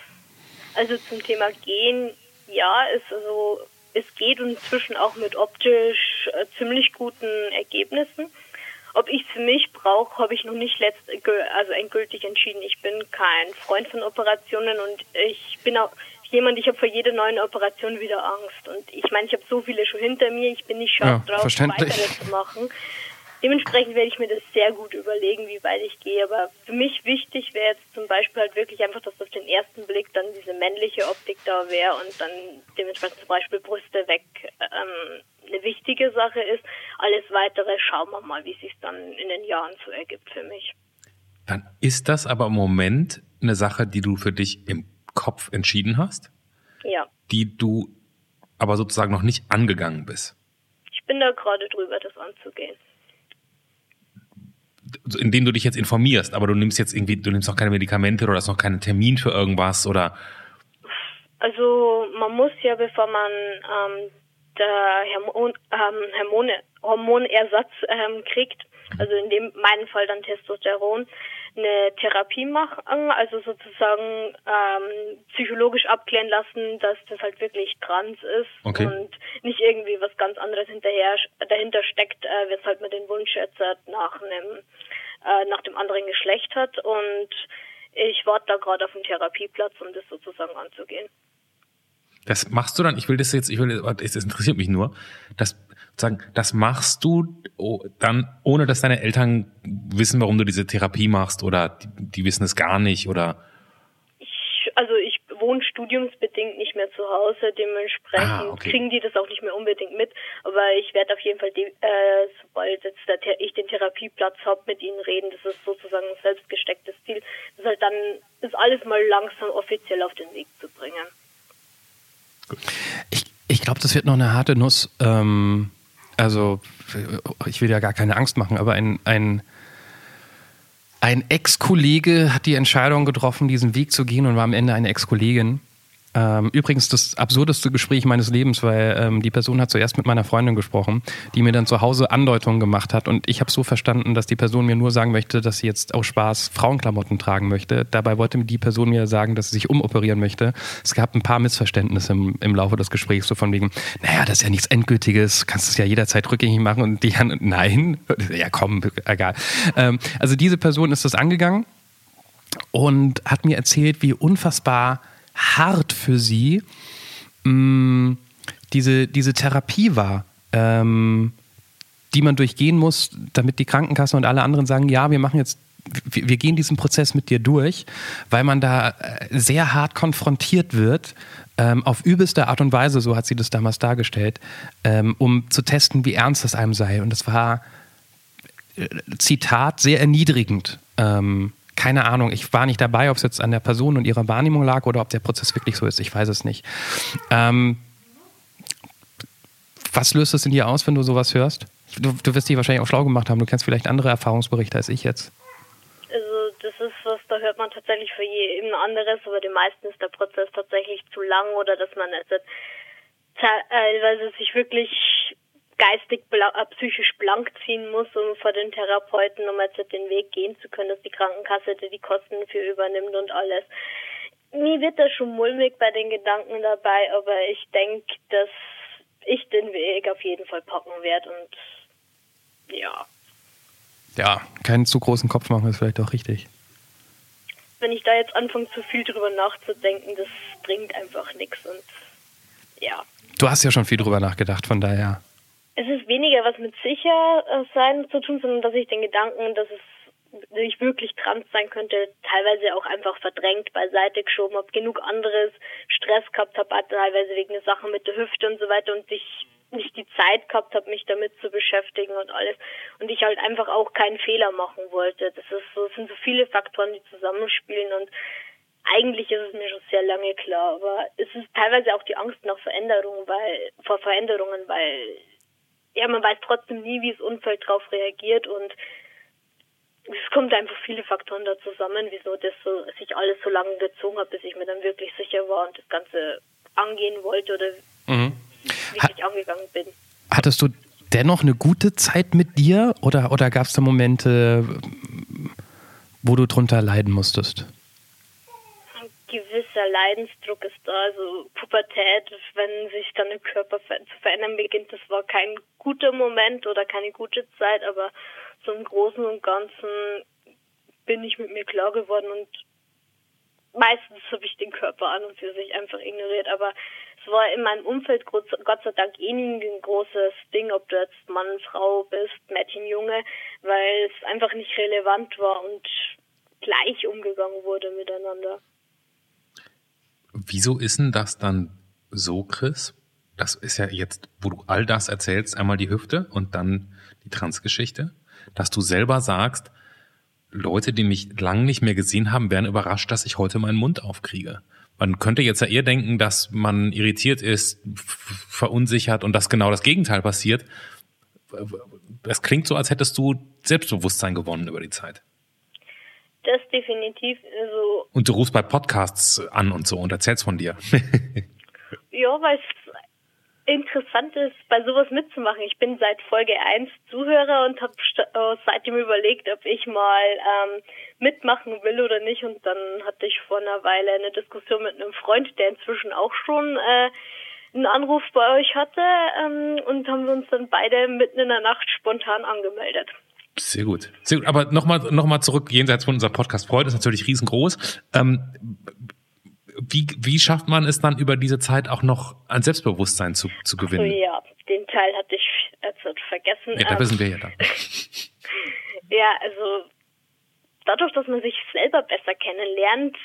Also zum Thema Gehen ja, es, also, es geht inzwischen auch mit optisch äh, ziemlich guten Ergebnissen. Ob ich es für mich brauche, habe ich noch nicht letzt, also endgültig entschieden. Ich bin kein Freund von Operationen und ich bin auch jemand, ich habe vor jeder neuen Operation wieder Angst. Und ich meine, ich habe so viele schon hinter mir, ich bin nicht scharf ja, drauf, weitere zu machen. Dementsprechend werde ich mir das sehr gut überlegen, wie weit ich gehe. Aber für mich wichtig wäre jetzt zum Beispiel halt wirklich einfach, dass auf den ersten Blick dann diese männliche Optik da wäre und dann dementsprechend zum Beispiel Brüste weg ähm, eine wichtige Sache ist. Alles weitere schauen wir mal, wie sich dann in den Jahren so ergibt für mich. Dann ist das aber im Moment eine Sache, die du für dich im Kopf entschieden hast? Ja. Die du aber sozusagen noch nicht angegangen bist? Ich bin da gerade drüber, das anzugehen in dem du dich jetzt informierst, aber du nimmst jetzt irgendwie, du nimmst noch keine Medikamente oder hast noch keinen Termin für irgendwas oder? Also man muss ja, bevor man ähm, der Hormon, ähm, Hormone, Hormonersatz ähm, kriegt, also in dem meinen Fall dann Testosteron, eine Therapie machen, also sozusagen ähm, psychologisch abklären lassen, dass das halt wirklich trans ist Okay. und nicht irgendwie was ganz anderes hinterher dahinter steckt, äh, weshalb man den Wunsch jetzt nach einem äh, nach dem anderen Geschlecht hat und ich warte da gerade auf einen Therapieplatz, um das sozusagen anzugehen. Das machst du dann, ich will das jetzt, ich will, das interessiert mich nur, das, sagen, das machst du dann, ohne dass deine Eltern wissen, warum du diese Therapie machst oder die, die wissen es gar nicht oder Ich, also ich wohne studiumsbedingt nicht mehr zu Hause, dementsprechend Ah, okay. kriegen die das auch nicht mehr unbedingt mit. Aber ich werde auf jeden Fall, die, äh, sobald jetzt ich den Therapieplatz habe, mit ihnen reden. Das ist sozusagen ein selbstgestecktes Ziel, das halt dann das alles mal langsam offiziell auf den Weg zu bringen. Ich, ich glaube, das wird noch eine harte Nuss. Ähm, also, ich will ja gar keine Angst machen, aber ein, ein, ein Ex-Kollege hat die Entscheidung getroffen, diesen Weg zu gehen und war am Ende eine Ex-Kollegin. Ähm, übrigens das absurdeste Gespräch meines Lebens, weil ähm, die Person hat zuerst mit meiner Freundin gesprochen, die mir dann zu Hause Andeutungen gemacht hat und ich habe so verstanden, dass die Person mir nur sagen möchte, dass sie jetzt aus Spaß Frauenklamotten tragen möchte. Dabei wollte die Person mir sagen, dass sie sich umoperieren möchte. Es gab ein paar Missverständnisse im, im Laufe des Gesprächs, so von wegen, naja, das ist ja nichts Endgültiges, kannst es ja jederzeit rückgängig machen und die haben, nein, ja komm, egal. Ähm, also diese Person ist das angegangen und hat mir erzählt, wie unfassbar hart für sie mh, diese, diese Therapie war, ähm, die man durchgehen muss, damit die Krankenkassen und alle anderen sagen, ja, wir machen jetzt, wir, gehen diesen Prozess mit dir durch, weil man da äh, sehr hart konfrontiert wird, ähm, auf übelste Art und Weise, so hat sie das damals dargestellt, ähm, um zu testen, wie ernst das einem sei. Und das war Zitat, sehr erniedrigend. Ähm, keine Ahnung, ich war nicht dabei, ob es jetzt an der Person und ihrer Wahrnehmung lag oder ob der Prozess wirklich so ist. Ich weiß es nicht. Ähm, was löst es in dir aus, wenn du sowas hörst? Du, du wirst dich wahrscheinlich auch schlau gemacht haben. Du kennst vielleicht andere Erfahrungsberichte als ich jetzt. Also das ist was, da hört man tatsächlich für jeden anderes, aber den meisten ist der Prozess tatsächlich zu lang oder dass man jetzt teilweise sich wirklich geistig, äh, psychisch blank ziehen muss, um vor den Therapeuten, um jetzt den Weg gehen zu können, dass die Krankenkasse die Kosten für übernimmt und alles. Mir wird das schon mulmig bei den Gedanken dabei, aber ich denke, dass ich den Weg auf jeden Fall packen werde und ja. Ja, keinen zu großen Kopf machen ist vielleicht auch richtig. wenn ich da jetzt anfange, zu viel drüber nachzudenken, das bringt einfach nichts und ja. Du hast ja schon viel drüber nachgedacht, von daher. Es ist weniger was mit sicher äh, zu tun, sondern dass ich den Gedanken, dass es ich wirklich trans sein könnte, teilweise auch einfach verdrängt, beiseite geschoben habe, genug anderes Stress gehabt habe, teilweise wegen der Sachen mit der Hüfte und so weiter und ich nicht die Zeit gehabt habe, mich damit zu beschäftigen und alles. Und ich halt einfach auch keinen Fehler machen wollte. Das ist so, es sind so viele Faktoren, die zusammenspielen und eigentlich ist es mir schon sehr lange klar, aber es ist teilweise auch die Angst nach Veränderungen, weil vor Veränderungen, weil ja man weiß trotzdem nie, wie das Umfeld darauf reagiert und es kommt einfach viele Faktoren da zusammen, wieso das so sich alles so lange gezogen hat, bis ich mir dann wirklich sicher war und das Ganze angehen wollte oder Mhm. wirklich angegangen bin. Hattest du dennoch eine gute Zeit mit dir oder, oder gab es da Momente, wo du drunter leiden musstest? Gewisser Leidensdruck ist da, also Pubertät, wenn sich dann der Körper zu verändern beginnt, das war kein guter Moment oder keine gute Zeit, aber so im Großen und Ganzen bin ich mit mir klar geworden und meistens habe ich den Körper an und für sich einfach ignoriert, aber es war in meinem Umfeld Gott sei Dank eh nie ein großes Ding, ob du jetzt Mann, Frau bist, Mädchen, Junge, weil es einfach nicht relevant war und gleich umgegangen wurde miteinander. Wieso ist denn das dann so, Chris? Das ist ja jetzt, wo du all das erzählst, einmal die Hüfte und dann die Transgeschichte, dass du selber sagst, Leute, die mich lang nicht mehr gesehen haben, werden überrascht, dass ich heute meinen Mund aufkriege. Man könnte jetzt ja eher denken, dass man irritiert ist, verunsichert und dass genau das Gegenteil passiert. Das klingt so, als hättest du Selbstbewusstsein gewonnen über die Zeit. Das definitiv, also Und du rufst bei Podcasts an und so und erzählst von dir. ja, weil es interessant ist, bei sowas mitzumachen. Ich bin seit Folge 1 Zuhörer und habe äh, seitdem überlegt, ob ich mal ähm, mitmachen will oder nicht. Und dann hatte ich vor einer Weile eine Diskussion mit einem Freund, der inzwischen auch schon äh, einen Anruf bei euch hatte ähm, und haben wir uns dann beide mitten in der Nacht spontan angemeldet. Sehr gut. Sehr gut. Aber nochmal noch mal zurück, jenseits von unserem Podcast Freude ist natürlich riesengroß. Ähm, wie, wie schafft man es dann über diese Zeit auch noch an Selbstbewusstsein zu, zu gewinnen? So, ja, den Teil hatte ich jetzt vergessen. Ja, da wissen wir ja dann. ja, also dadurch, dass man sich selber besser kennenlernt,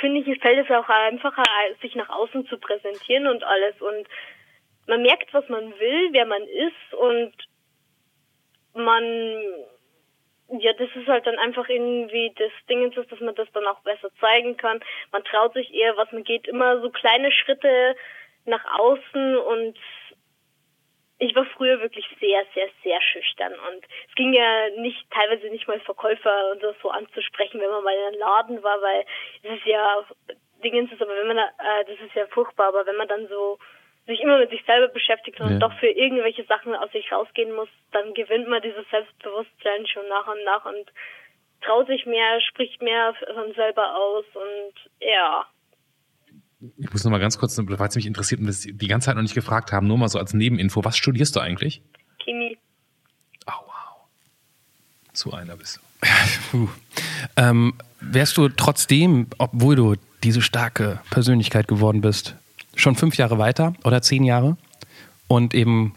finde ich, fällt es auch einfacher, sich nach außen zu präsentieren und alles. Und man merkt, was man will, wer man ist und man ja, das ist halt dann einfach irgendwie das Ding ist, dass man das dann auch besser zeigen kann. Man traut sich eher was, man geht immer so kleine Schritte nach außen und ich war früher wirklich sehr, sehr, sehr schüchtern und es ging ja nicht, teilweise nicht mal Verkäufer oder so anzusprechen, wenn man mal in einem Laden war, weil es ist ja, Dingens ist aber wenn man, äh, das ist ja furchtbar, aber wenn man dann so sich immer mit sich selber beschäftigt und ja. doch für irgendwelche Sachen aus sich rausgehen muss, dann gewinnt man dieses Selbstbewusstsein schon nach und nach und traut sich mehr, spricht mehr von selber aus und ja. Ich muss noch mal ganz kurz, weil es mich interessiert und wir die ganze Zeit noch nicht gefragt haben, nur mal so als Nebeninfo, was studierst du eigentlich? Chemie. Oh, wow. So einer bist du. ähm, wärst du trotzdem, obwohl du diese starke Persönlichkeit geworden bist, schon fünf Jahre weiter oder zehn Jahre und eben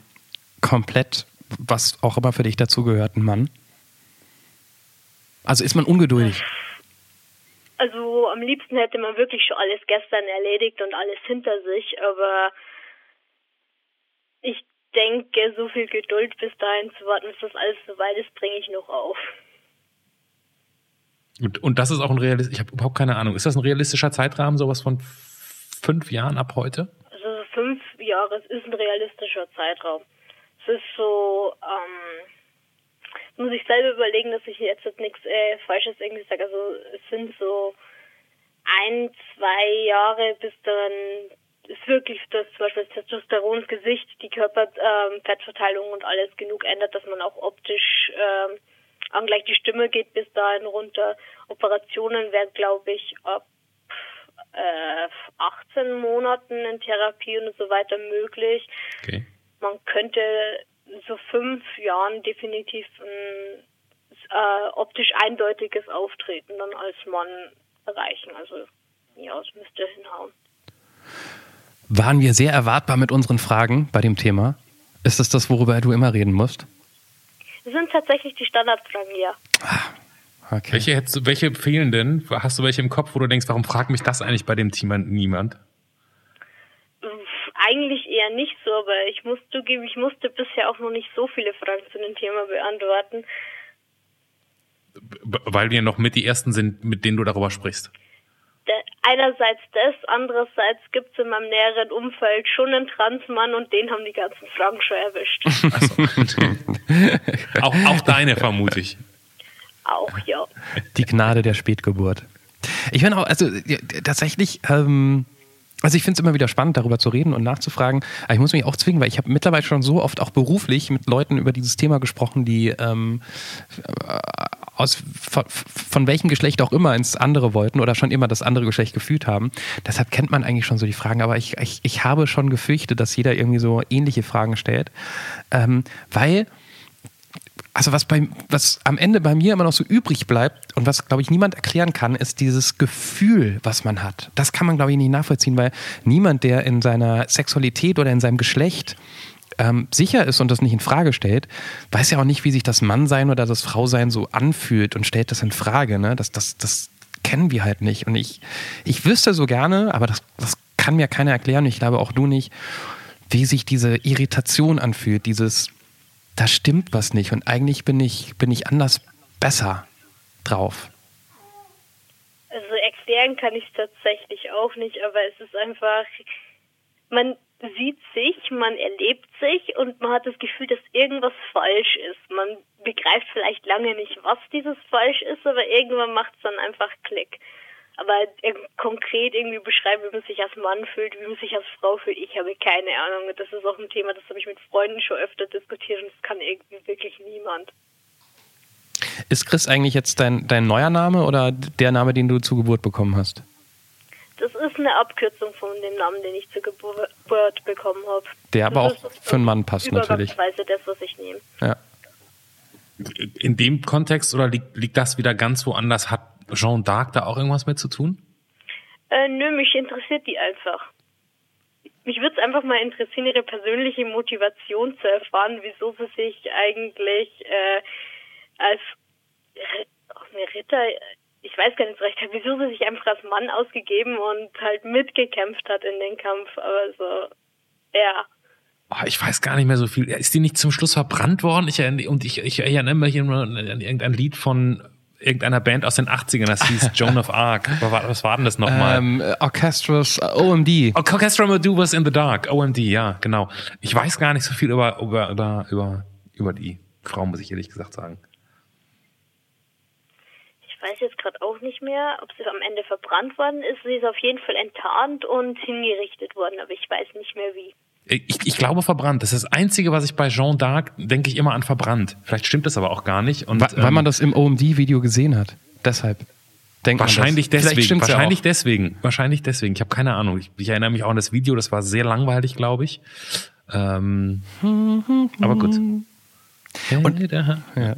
komplett, was auch immer für dich dazugehört, ein Mann? Also ist man ungeduldig? Also am liebsten hätte man wirklich schon alles gestern erledigt und alles hinter sich, aber ich denke, so viel Geduld bis dahin zu warten, bis das alles so weit ist, bringe ich noch auf. Und, und das ist auch ein realistischer, ich habe überhaupt keine Ahnung, ist das ein realistischer Zeitrahmen, sowas von fünf Jahren ab heute? Also fünf Jahre ist ein realistischer Zeitraum. Es ist so, ähm, muss ich selber überlegen, dass ich jetzt nichts äh, Falsches irgendwie sage. Also es sind so ein, zwei Jahre, bis dann ist wirklich das zum Beispiel das Testosteron, Gesicht, die Körperfettverteilung ähm, und alles genug ändert, dass man auch optisch ähm, an gleich die Stimme geht bis dahin runter. Operationen werden, glaube ich, ab äh, 18 Monaten in Therapie und so weiter möglich. Okay. Man könnte so fünf Jahren definitiv ein äh, optisch eindeutiges Auftreten dann als Mann erreichen. Also ja, es müsste hinhauen. Waren wir sehr erwartbar mit unseren Fragen bei dem Thema? Ist das das, worüber du immer reden musst? Das sind tatsächlich die Standardfragen, ja. Ah, Okay. Welche, hättest du, welche fehlen denn? Hast du welche im Kopf, wo du denkst, warum fragt mich das eigentlich bei dem Thema niemand? Eigentlich eher nicht so, aber ich muss zugeben, ich musste bisher auch noch nicht so viele Fragen zu dem Thema beantworten. Weil wir noch mit die ersten sind, mit denen du darüber sprichst. Einerseits das, andererseits gibt es in meinem näheren Umfeld schon einen Transmann und den haben die ganzen Fragen schon erwischt. So. auch, auch deine, vermute ich auch, ja. Die Gnade der Spätgeburt. Ich finde auch, also tatsächlich, ähm, also ich finde es immer wieder spannend, darüber zu reden und nachzufragen. Aber ich muss mich auch zwingen, weil ich habe mittlerweile schon so oft auch beruflich mit Leuten über dieses Thema gesprochen, die ähm, aus von, von, welchem Geschlecht auch immer ins andere wollten oder schon immer das andere Geschlecht gefühlt haben. Deshalb kennt man eigentlich schon so die Fragen. Aber ich, ich, ich habe schon gefürchtet, dass jeder irgendwie so ähnliche Fragen stellt, ähm, weil also was, bei, was am Ende bei mir immer noch so übrig bleibt und was, glaube ich, niemand erklären kann, ist dieses Gefühl, was man hat. Das kann man, glaube ich, nicht nachvollziehen, weil niemand, der in seiner Sexualität oder in seinem Geschlecht ähm, sicher ist und das nicht in Frage stellt, weiß ja auch nicht, wie sich das Mannsein oder das Frausein so anfühlt und stellt das in Frage. Ne? Das, das, das kennen wir halt nicht. Und ich, ich wüsste so gerne, aber das, das kann mir keiner erklären, ich glaube auch du nicht, wie sich diese Irritation anfühlt, dieses da stimmt was nicht und eigentlich bin ich, bin ich anders besser drauf. Also erklären kann ich es tatsächlich auch nicht, aber es ist einfach, man sieht sich, man erlebt sich und man hat das Gefühl, dass irgendwas falsch ist. Man begreift vielleicht lange nicht, was dieses falsch ist, aber irgendwann macht es dann einfach Klick. Aber äh, konkret irgendwie beschreiben, wie man sich als Mann fühlt, wie man sich als Frau fühlt, ich habe keine Ahnung. Das ist auch ein Thema, das habe ich mit Freunden schon öfter diskutiert und das kann irgendwie wirklich niemand. Ist Chris eigentlich jetzt dein, dein neuer Name oder der Name, den du zur Geburt bekommen hast? Das ist eine Abkürzung von dem Namen, den ich zur Geburt bekommen habe. Der aber auch für einen Mann passt natürlich. das, was ich nehme. Ja. In dem Kontext oder liegt, liegt das wieder ganz woanders? Hat Jean d'Arc da auch irgendwas mit zu tun? Äh, nö, mich interessiert die einfach. Mich würde es einfach mal interessieren, ihre persönliche Motivation zu erfahren, wieso sie sich eigentlich äh, als Ritter, ich weiß gar nicht so recht, wieso sie sich einfach als Mann ausgegeben und halt mitgekämpft hat in den Kampf. Aber so, ja. Oh, ich weiß gar nicht mehr so viel. Ist die nicht zum Schluss verbrannt worden? Ich, und ich, ich erinnere mich an irgendein Lied von irgendeiner Band aus den 80ern, das hieß Joan of Arc. Was war denn das nochmal? Ähm, Orchestras, OMD. Orchestra was in the Dark, OMD, ja, genau. Ich weiß gar nicht so viel über, über, über, über, über die Frau, muss ich ehrlich gesagt sagen. Ich weiß jetzt gerade auch nicht mehr, ob sie am Ende verbrannt worden ist. Sie ist auf jeden Fall enttarnt und hingerichtet worden, aber ich weiß nicht mehr wie. Ich, ich glaube verbrannt. Das ist das Einzige, was ich bei Jean d'Arc denke ich immer an verbrannt. Vielleicht stimmt das aber auch gar nicht. Und, weil, weil man ähm, das im OMD-Video gesehen hat. Deshalb. Denkt wahrscheinlich deswegen. Wahrscheinlich ja deswegen. Wahrscheinlich deswegen. Ich habe keine Ahnung. Ich, ich, erinnere mich auch an das Video. Das war sehr langweilig, glaube ich. Ähm, aber gut. Und, ja.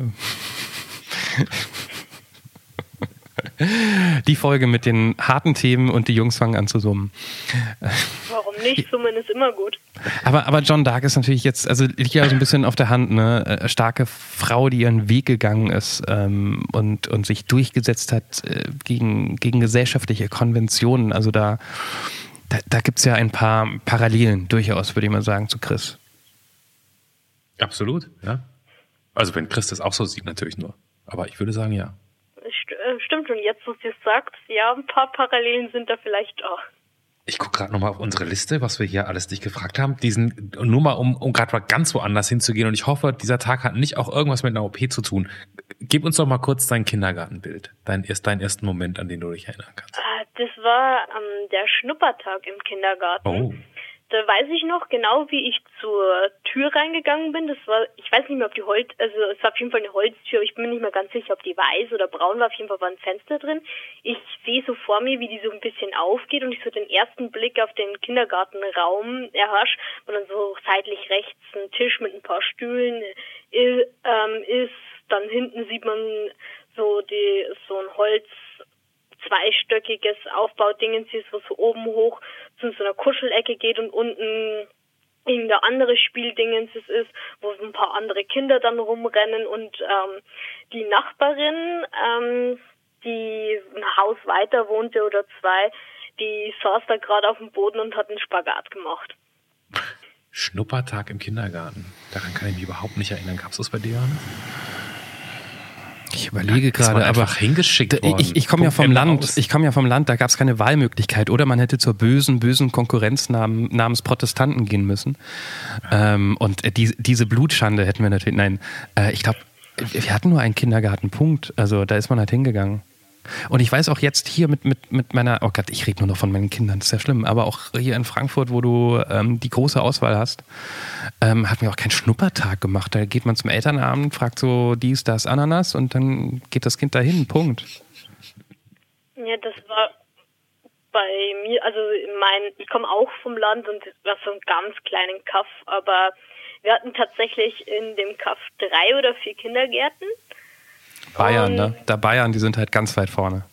Die Folge mit den harten Themen und die Jungs fangen an zu summen. Warum nicht? Summen ist immer gut. Aber, aber John Dark ist natürlich jetzt, also liegt ja so ein bisschen auf der Hand, ne? Äh, starke Frau, die ihren Weg gegangen ist ähm, und, und sich durchgesetzt hat äh, gegen, gegen gesellschaftliche Konventionen. Also da, da, da gibt es ja ein paar Parallelen durchaus, würde ich mal sagen, zu Chris. Absolut, ja. Also wenn Chris das auch so sieht, natürlich nur. Aber ich würde sagen, ja. Stimmt, und jetzt, wo du es sagst, ja, ein paar Parallelen sind da vielleicht auch. Ich gucke gerade nochmal auf unsere Liste, was wir hier alles dich gefragt haben. Diesen, nur mal, um, um gerade mal ganz woanders hinzugehen. Und ich hoffe, dieser Tag hat nicht auch irgendwas mit einer OP zu tun. Gib uns doch mal kurz dein Kindergartenbild. Dein, erst, deinen ersten Moment, an den du dich erinnern kannst. Ah, das war ähm, der Schnuppertag im Kindergarten. Oh da weiß ich noch genau, wie ich zur Tür reingegangen bin. Das war, ich weiß nicht mehr, ob die Holz, also es war auf jeden Fall eine Holztür, aber ich bin nicht mehr ganz sicher, ob die weiß oder braun war. Auf jeden Fall war ein Fenster drin. Ich sehe so vor mir, wie die so ein bisschen aufgeht und ich so den ersten Blick auf den Kindergartenraum erhasch, wo dann so seitlich rechts ein Tisch mit ein paar Stühlen ähm, ist. Dann hinten sieht man so die, so ein Holz, zweistöckiges Aufbaudingens ist, was so oben hoch zu so einer Kuschelecke geht und unten irgendein anderes Spieldingens ist, wo ein paar andere Kinder dann rumrennen und ähm, die Nachbarin, ähm, die ein Haus weiter wohnte oder zwei, die saß da gerade auf dem Boden und hat einen Spagat gemacht. Schnuppertag im Kindergarten. Daran kann ich mich überhaupt nicht erinnern. Gab es das bei dir? Ich überlege gerade, aber hingeschickt worden. ich, ich komme ja vom Land. Aus. Ich komme ja vom Land. Da gab es keine Wahlmöglichkeit. Oder man hätte zur bösen, bösen Konkurrenz nam, namens Protestanten gehen müssen. Ähm, und äh, die, diese Blutschande hätten wir natürlich. Nein, äh, ich glaube, wir hatten nur einen Kindergartenpunkt. Also da ist man halt hingegangen. Und ich weiß auch jetzt hier mit, mit, mit meiner, oh Gott, ich rede nur noch von meinen Kindern, das ist ja schlimm, aber auch hier in Frankfurt, wo du ähm, die große Auswahl hast, ähm, hat mir auch keinen Schnuppertag gemacht. Da geht man zum Elternabend, fragt so dies, das, Ananas und dann geht das Kind dahin, Punkt. Ja, das war bei mir, also mein, ich komme auch vom Land und war so einen ganz kleinen Kaff, aber wir hatten tatsächlich in dem Kaff drei oder vier Kindergärten. Bayern, ne? Da Bayern, die sind halt ganz weit vorne.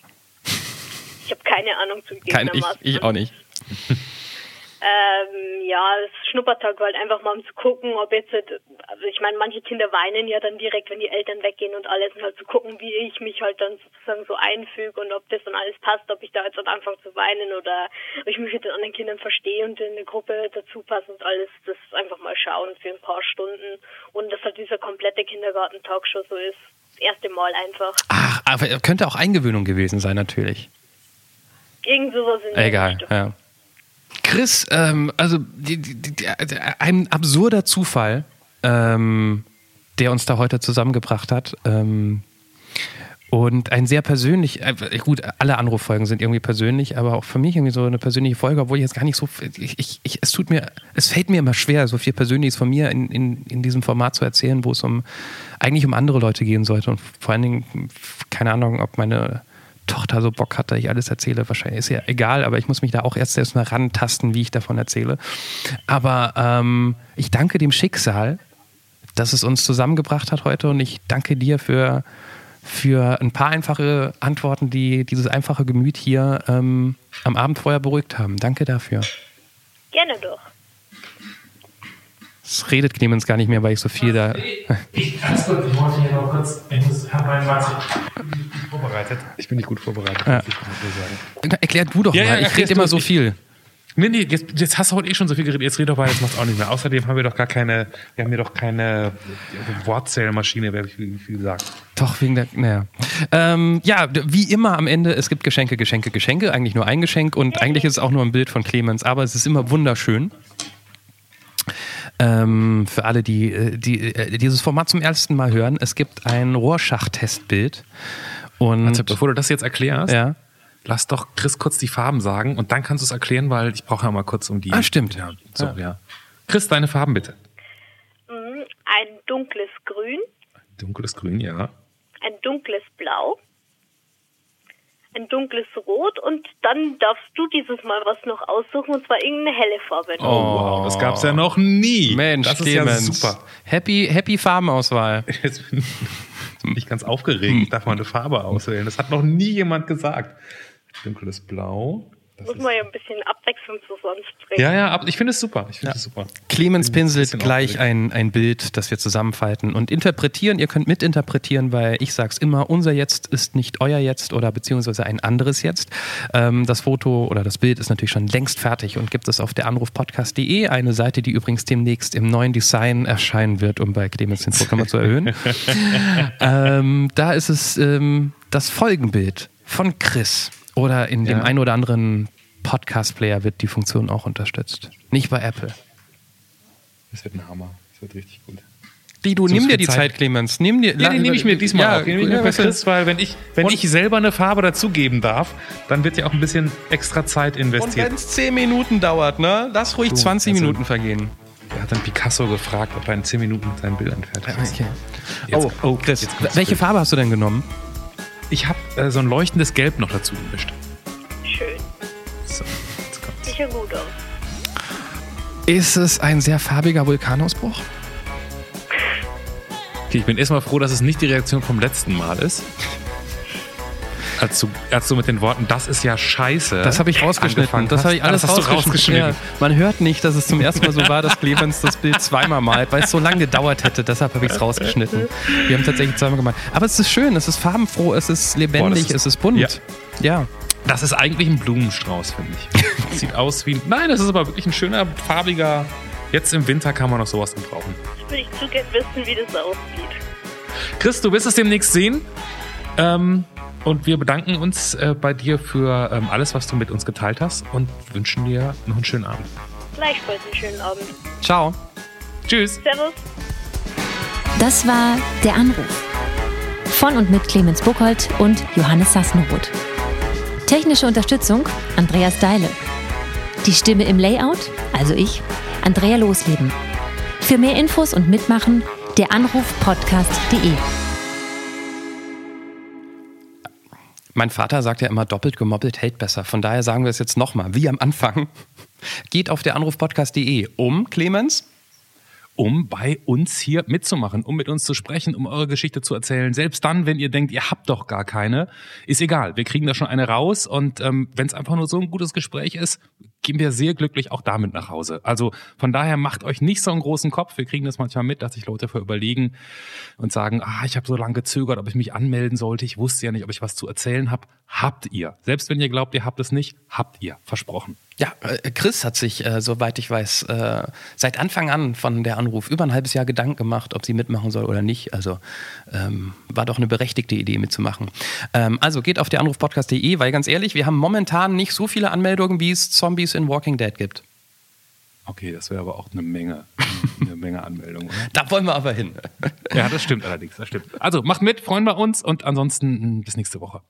Ich habe keine Ahnung zu Kein, ich, ich auch nicht. Ähm, ja, das Schnuppertag war halt einfach mal um zu gucken, ob jetzt, halt, also ich meine, manche Kinder weinen ja dann direkt, wenn die Eltern weggehen und alles und halt zu gucken, wie ich mich halt dann sozusagen so einfüge und ob das dann alles passt, ob ich da jetzt am Anfang zu weinen oder ob ich mich mit den anderen Kindern verstehe und in eine Gruppe dazu passe und alles, das einfach mal schauen für ein paar Stunden und dass halt dieser komplette Kindergarten-Tag schon so ist das erste Mal einfach. Ach, aber könnte auch Eingewöhnung gewesen sein, natürlich. Irgend sowas in der Egal, ja. Chris, ähm, also die, die, die, ein absurder Zufall, ähm, der uns da heute zusammengebracht hat. Ähm, Und ein sehr persönlich, äh, gut, alle Anruffolgen sind irgendwie persönlich, aber auch für mich irgendwie so eine persönliche Folge, obwohl ich jetzt gar nicht so, ich, ich, ich, es tut mir, es fällt mir immer schwer, so viel Persönliches von mir in, in, in diesem Format zu erzählen, wo es um, eigentlich um andere Leute gehen sollte. Und vor allen Dingen, keine Ahnung, ob meine Tochter so Bock hat, dass ich alles erzähle. Wahrscheinlich ist ja egal, aber ich muss mich da auch erst mal rantasten, wie ich davon erzähle. Aber ähm, ich danke dem Schicksal, dass es uns zusammengebracht hat heute und ich danke dir für für ein paar einfache Antworten, die dieses einfache Gemüt hier ähm, am Abend vorher beruhigt haben. Danke dafür. Gerne doch. Es redet Clemens gar nicht mehr, weil ich so viel da. Ich, ich wollte hier noch kurz, ich muss, habe meinen vorbereitet. Ich bin nicht gut vorbereitet. Ja. Erklär du doch Ja, mal, ja, ich rede immer so viel. Nee, nee, jetzt, jetzt hast du heute eh schon so viel geredet, jetzt red doch mal, jetzt macht's auch nicht mehr. Außerdem haben wir doch gar keine, wir haben hier doch keine Wortzählmaschine, wer wie viel sagt. Doch, wegen der. Naja. Ähm, ja, wie immer am Ende, es gibt Geschenke, Geschenke, Geschenke. Eigentlich nur ein Geschenk und eigentlich ist es auch nur ein Bild von Clemens, aber es ist immer wunderschön. Ähm, für alle, die, äh, die äh, dieses Format zum ersten Mal hören, es gibt ein Rorschach-Testbild. Und Also, bevor du das jetzt erklärst, ja. Lass doch Chris kurz die Farben sagen und dann kannst du es erklären, weil ich brauche ja mal kurz um die. Ah, stimmt. Ja, so, ja. Chris, deine Farben bitte. Mhm. Ein dunkles Grün, Dunkles Grün, ja. ein dunkles Blau, ein dunkles Rot und dann darfst du dieses Mal was noch aussuchen und zwar irgendeine helle Farbe. Oh, wow, das gab's ja noch nie. Mensch, das ist Clemens. ja super. Happy, happy Farbenauswahl. Jetzt bin bin ich ganz aufgeregt. Ich darf mal eine Farbe auswählen. Das hat noch nie jemand gesagt. Dunkles Blau. Das Muss man ja ein bisschen Abwechslung zu sonst bringen. ja, ja, aber ich finde es super. Ich finde es super. Clemens ein pinselt bisschen gleich ein, ein Bild, das wir zusammenfalten und interpretieren. Ihr könnt mitinterpretieren, weil ich sag's immer, unser Jetzt ist nicht euer Jetzt oder beziehungsweise ein anderes Jetzt. Ähm, das Foto oder das Bild ist natürlich schon längst fertig und gibt es auf der Anrufpodcast.de, eine Seite, die übrigens demnächst im neuen Design erscheinen wird, um bei Clemens den nochmal zu erhöhen. ähm, da ist es ähm, das Folgenbild von Chris. Oder in dem Ja. ein oder anderen Podcast-Player wird die Funktion auch unterstützt. Nicht bei Apple. Das wird ein Hammer. Das wird richtig gut. Die, du So nimm dir die Zeit. Zeit, Clemens. Nimm dir, Ja, den nehme ich mir diesmal ja, auch. Den nehme ich mir ja, Chris, weil wenn ich, wenn Und- ich selber eine Farbe dazugeben darf, dann wird ja auch ein bisschen extra Zeit Und investiert. wenn es 10 Minuten dauert, ne? Lass ruhig Du, 20 also- Minuten vergehen. Er hat dann Picasso gefragt, ob er in 10 Minuten Bildern fertig ist. Okay. Jetzt- oh, oh, Chris, welche Bild. Farbe hast du denn genommen? Ich habe äh, so ein leuchtendes Gelb noch dazu gemischt. Schön. So, jetzt kommt's. Ja gut aus. Ist es ein sehr farbiger Vulkanausbruch? Okay, ich bin erstmal froh, dass es nicht die Reaktion vom letzten Mal ist. Als du, als du mit den Worten, das ist ja scheiße. Das habe ich rausgeschnitten. Das habe ich alles das hast du rausgeschnitten. Ja, man hört nicht, dass es zum ersten Mal so war, dass Clemens das Bild zweimal malt, weil es so lange gedauert hätte. Deshalb habe ich es rausgeschnitten. Wir haben tatsächlich zweimal gemalt. Aber es ist schön, es ist farbenfroh, es ist lebendig, Boah, ist- es ist bunt. Ja. ja. Das ist eigentlich ein Blumenstrauß, finde ich. Sieht aus wie. Nein, das ist aber wirklich ein schöner, farbiger. Jetzt im Winter kann man noch sowas gebrauchen. Jetzt würde ich zu gern wissen, wie das aussieht. Chris, du wirst es demnächst sehen. Ähm, und wir bedanken uns äh, bei dir für ähm, alles, was du mit uns geteilt hast und wünschen dir noch einen schönen Abend. Gleichfalls einen schönen Abend. Ciao. Tschüss. Servus. Das war Der Anruf. Von und mit Clemens Buchholz und Johannes Sassenroth. Technische Unterstützung Andreas Deile. Die Stimme im Layout, also ich, Andrea Losleben. Für mehr Infos und Mitmachen der Mein Vater sagt ja immer, doppelt gemoppelt hält besser. Von daher sagen wir es jetzt nochmal, wie am Anfang. Geht auf der Anrufpodcast.de um, Clemens. Um bei uns hier mitzumachen, um mit uns zu sprechen, um eure Geschichte zu erzählen. Selbst dann, wenn ihr denkt, ihr habt doch gar keine, ist egal. Wir kriegen da schon eine raus und ähm, wenn es einfach nur so ein gutes Gespräch ist, gehen wir sehr glücklich auch damit nach Hause. Also von daher macht euch nicht so einen großen Kopf. Wir kriegen das manchmal mit, dass sich Leute für überlegen und sagen, ah, ich habe so lange gezögert, ob ich mich anmelden sollte. Ich wusste ja nicht, ob ich was zu erzählen habe. Habt ihr. Selbst wenn ihr glaubt, ihr habt es nicht, habt ihr. Versprochen. Ja, äh, Chris hat sich, äh, soweit ich weiß, äh, seit Anfang an von der Anruf über ein halbes Jahr Gedanken gemacht, ob sie mitmachen soll oder nicht. Also ähm, war doch eine berechtigte Idee mitzumachen. Ähm, also geht auf der Anrufpodcast.de, weil ganz ehrlich, wir haben momentan nicht so viele Anmeldungen, wie es Zombies in Walking Dead gibt. Okay, das wäre aber auch eine Menge, eine Menge Anmeldungen. Da wollen wir aber hin. Ja, das stimmt allerdings, das stimmt. Also macht mit, freuen wir uns und ansonsten bis nächste Woche.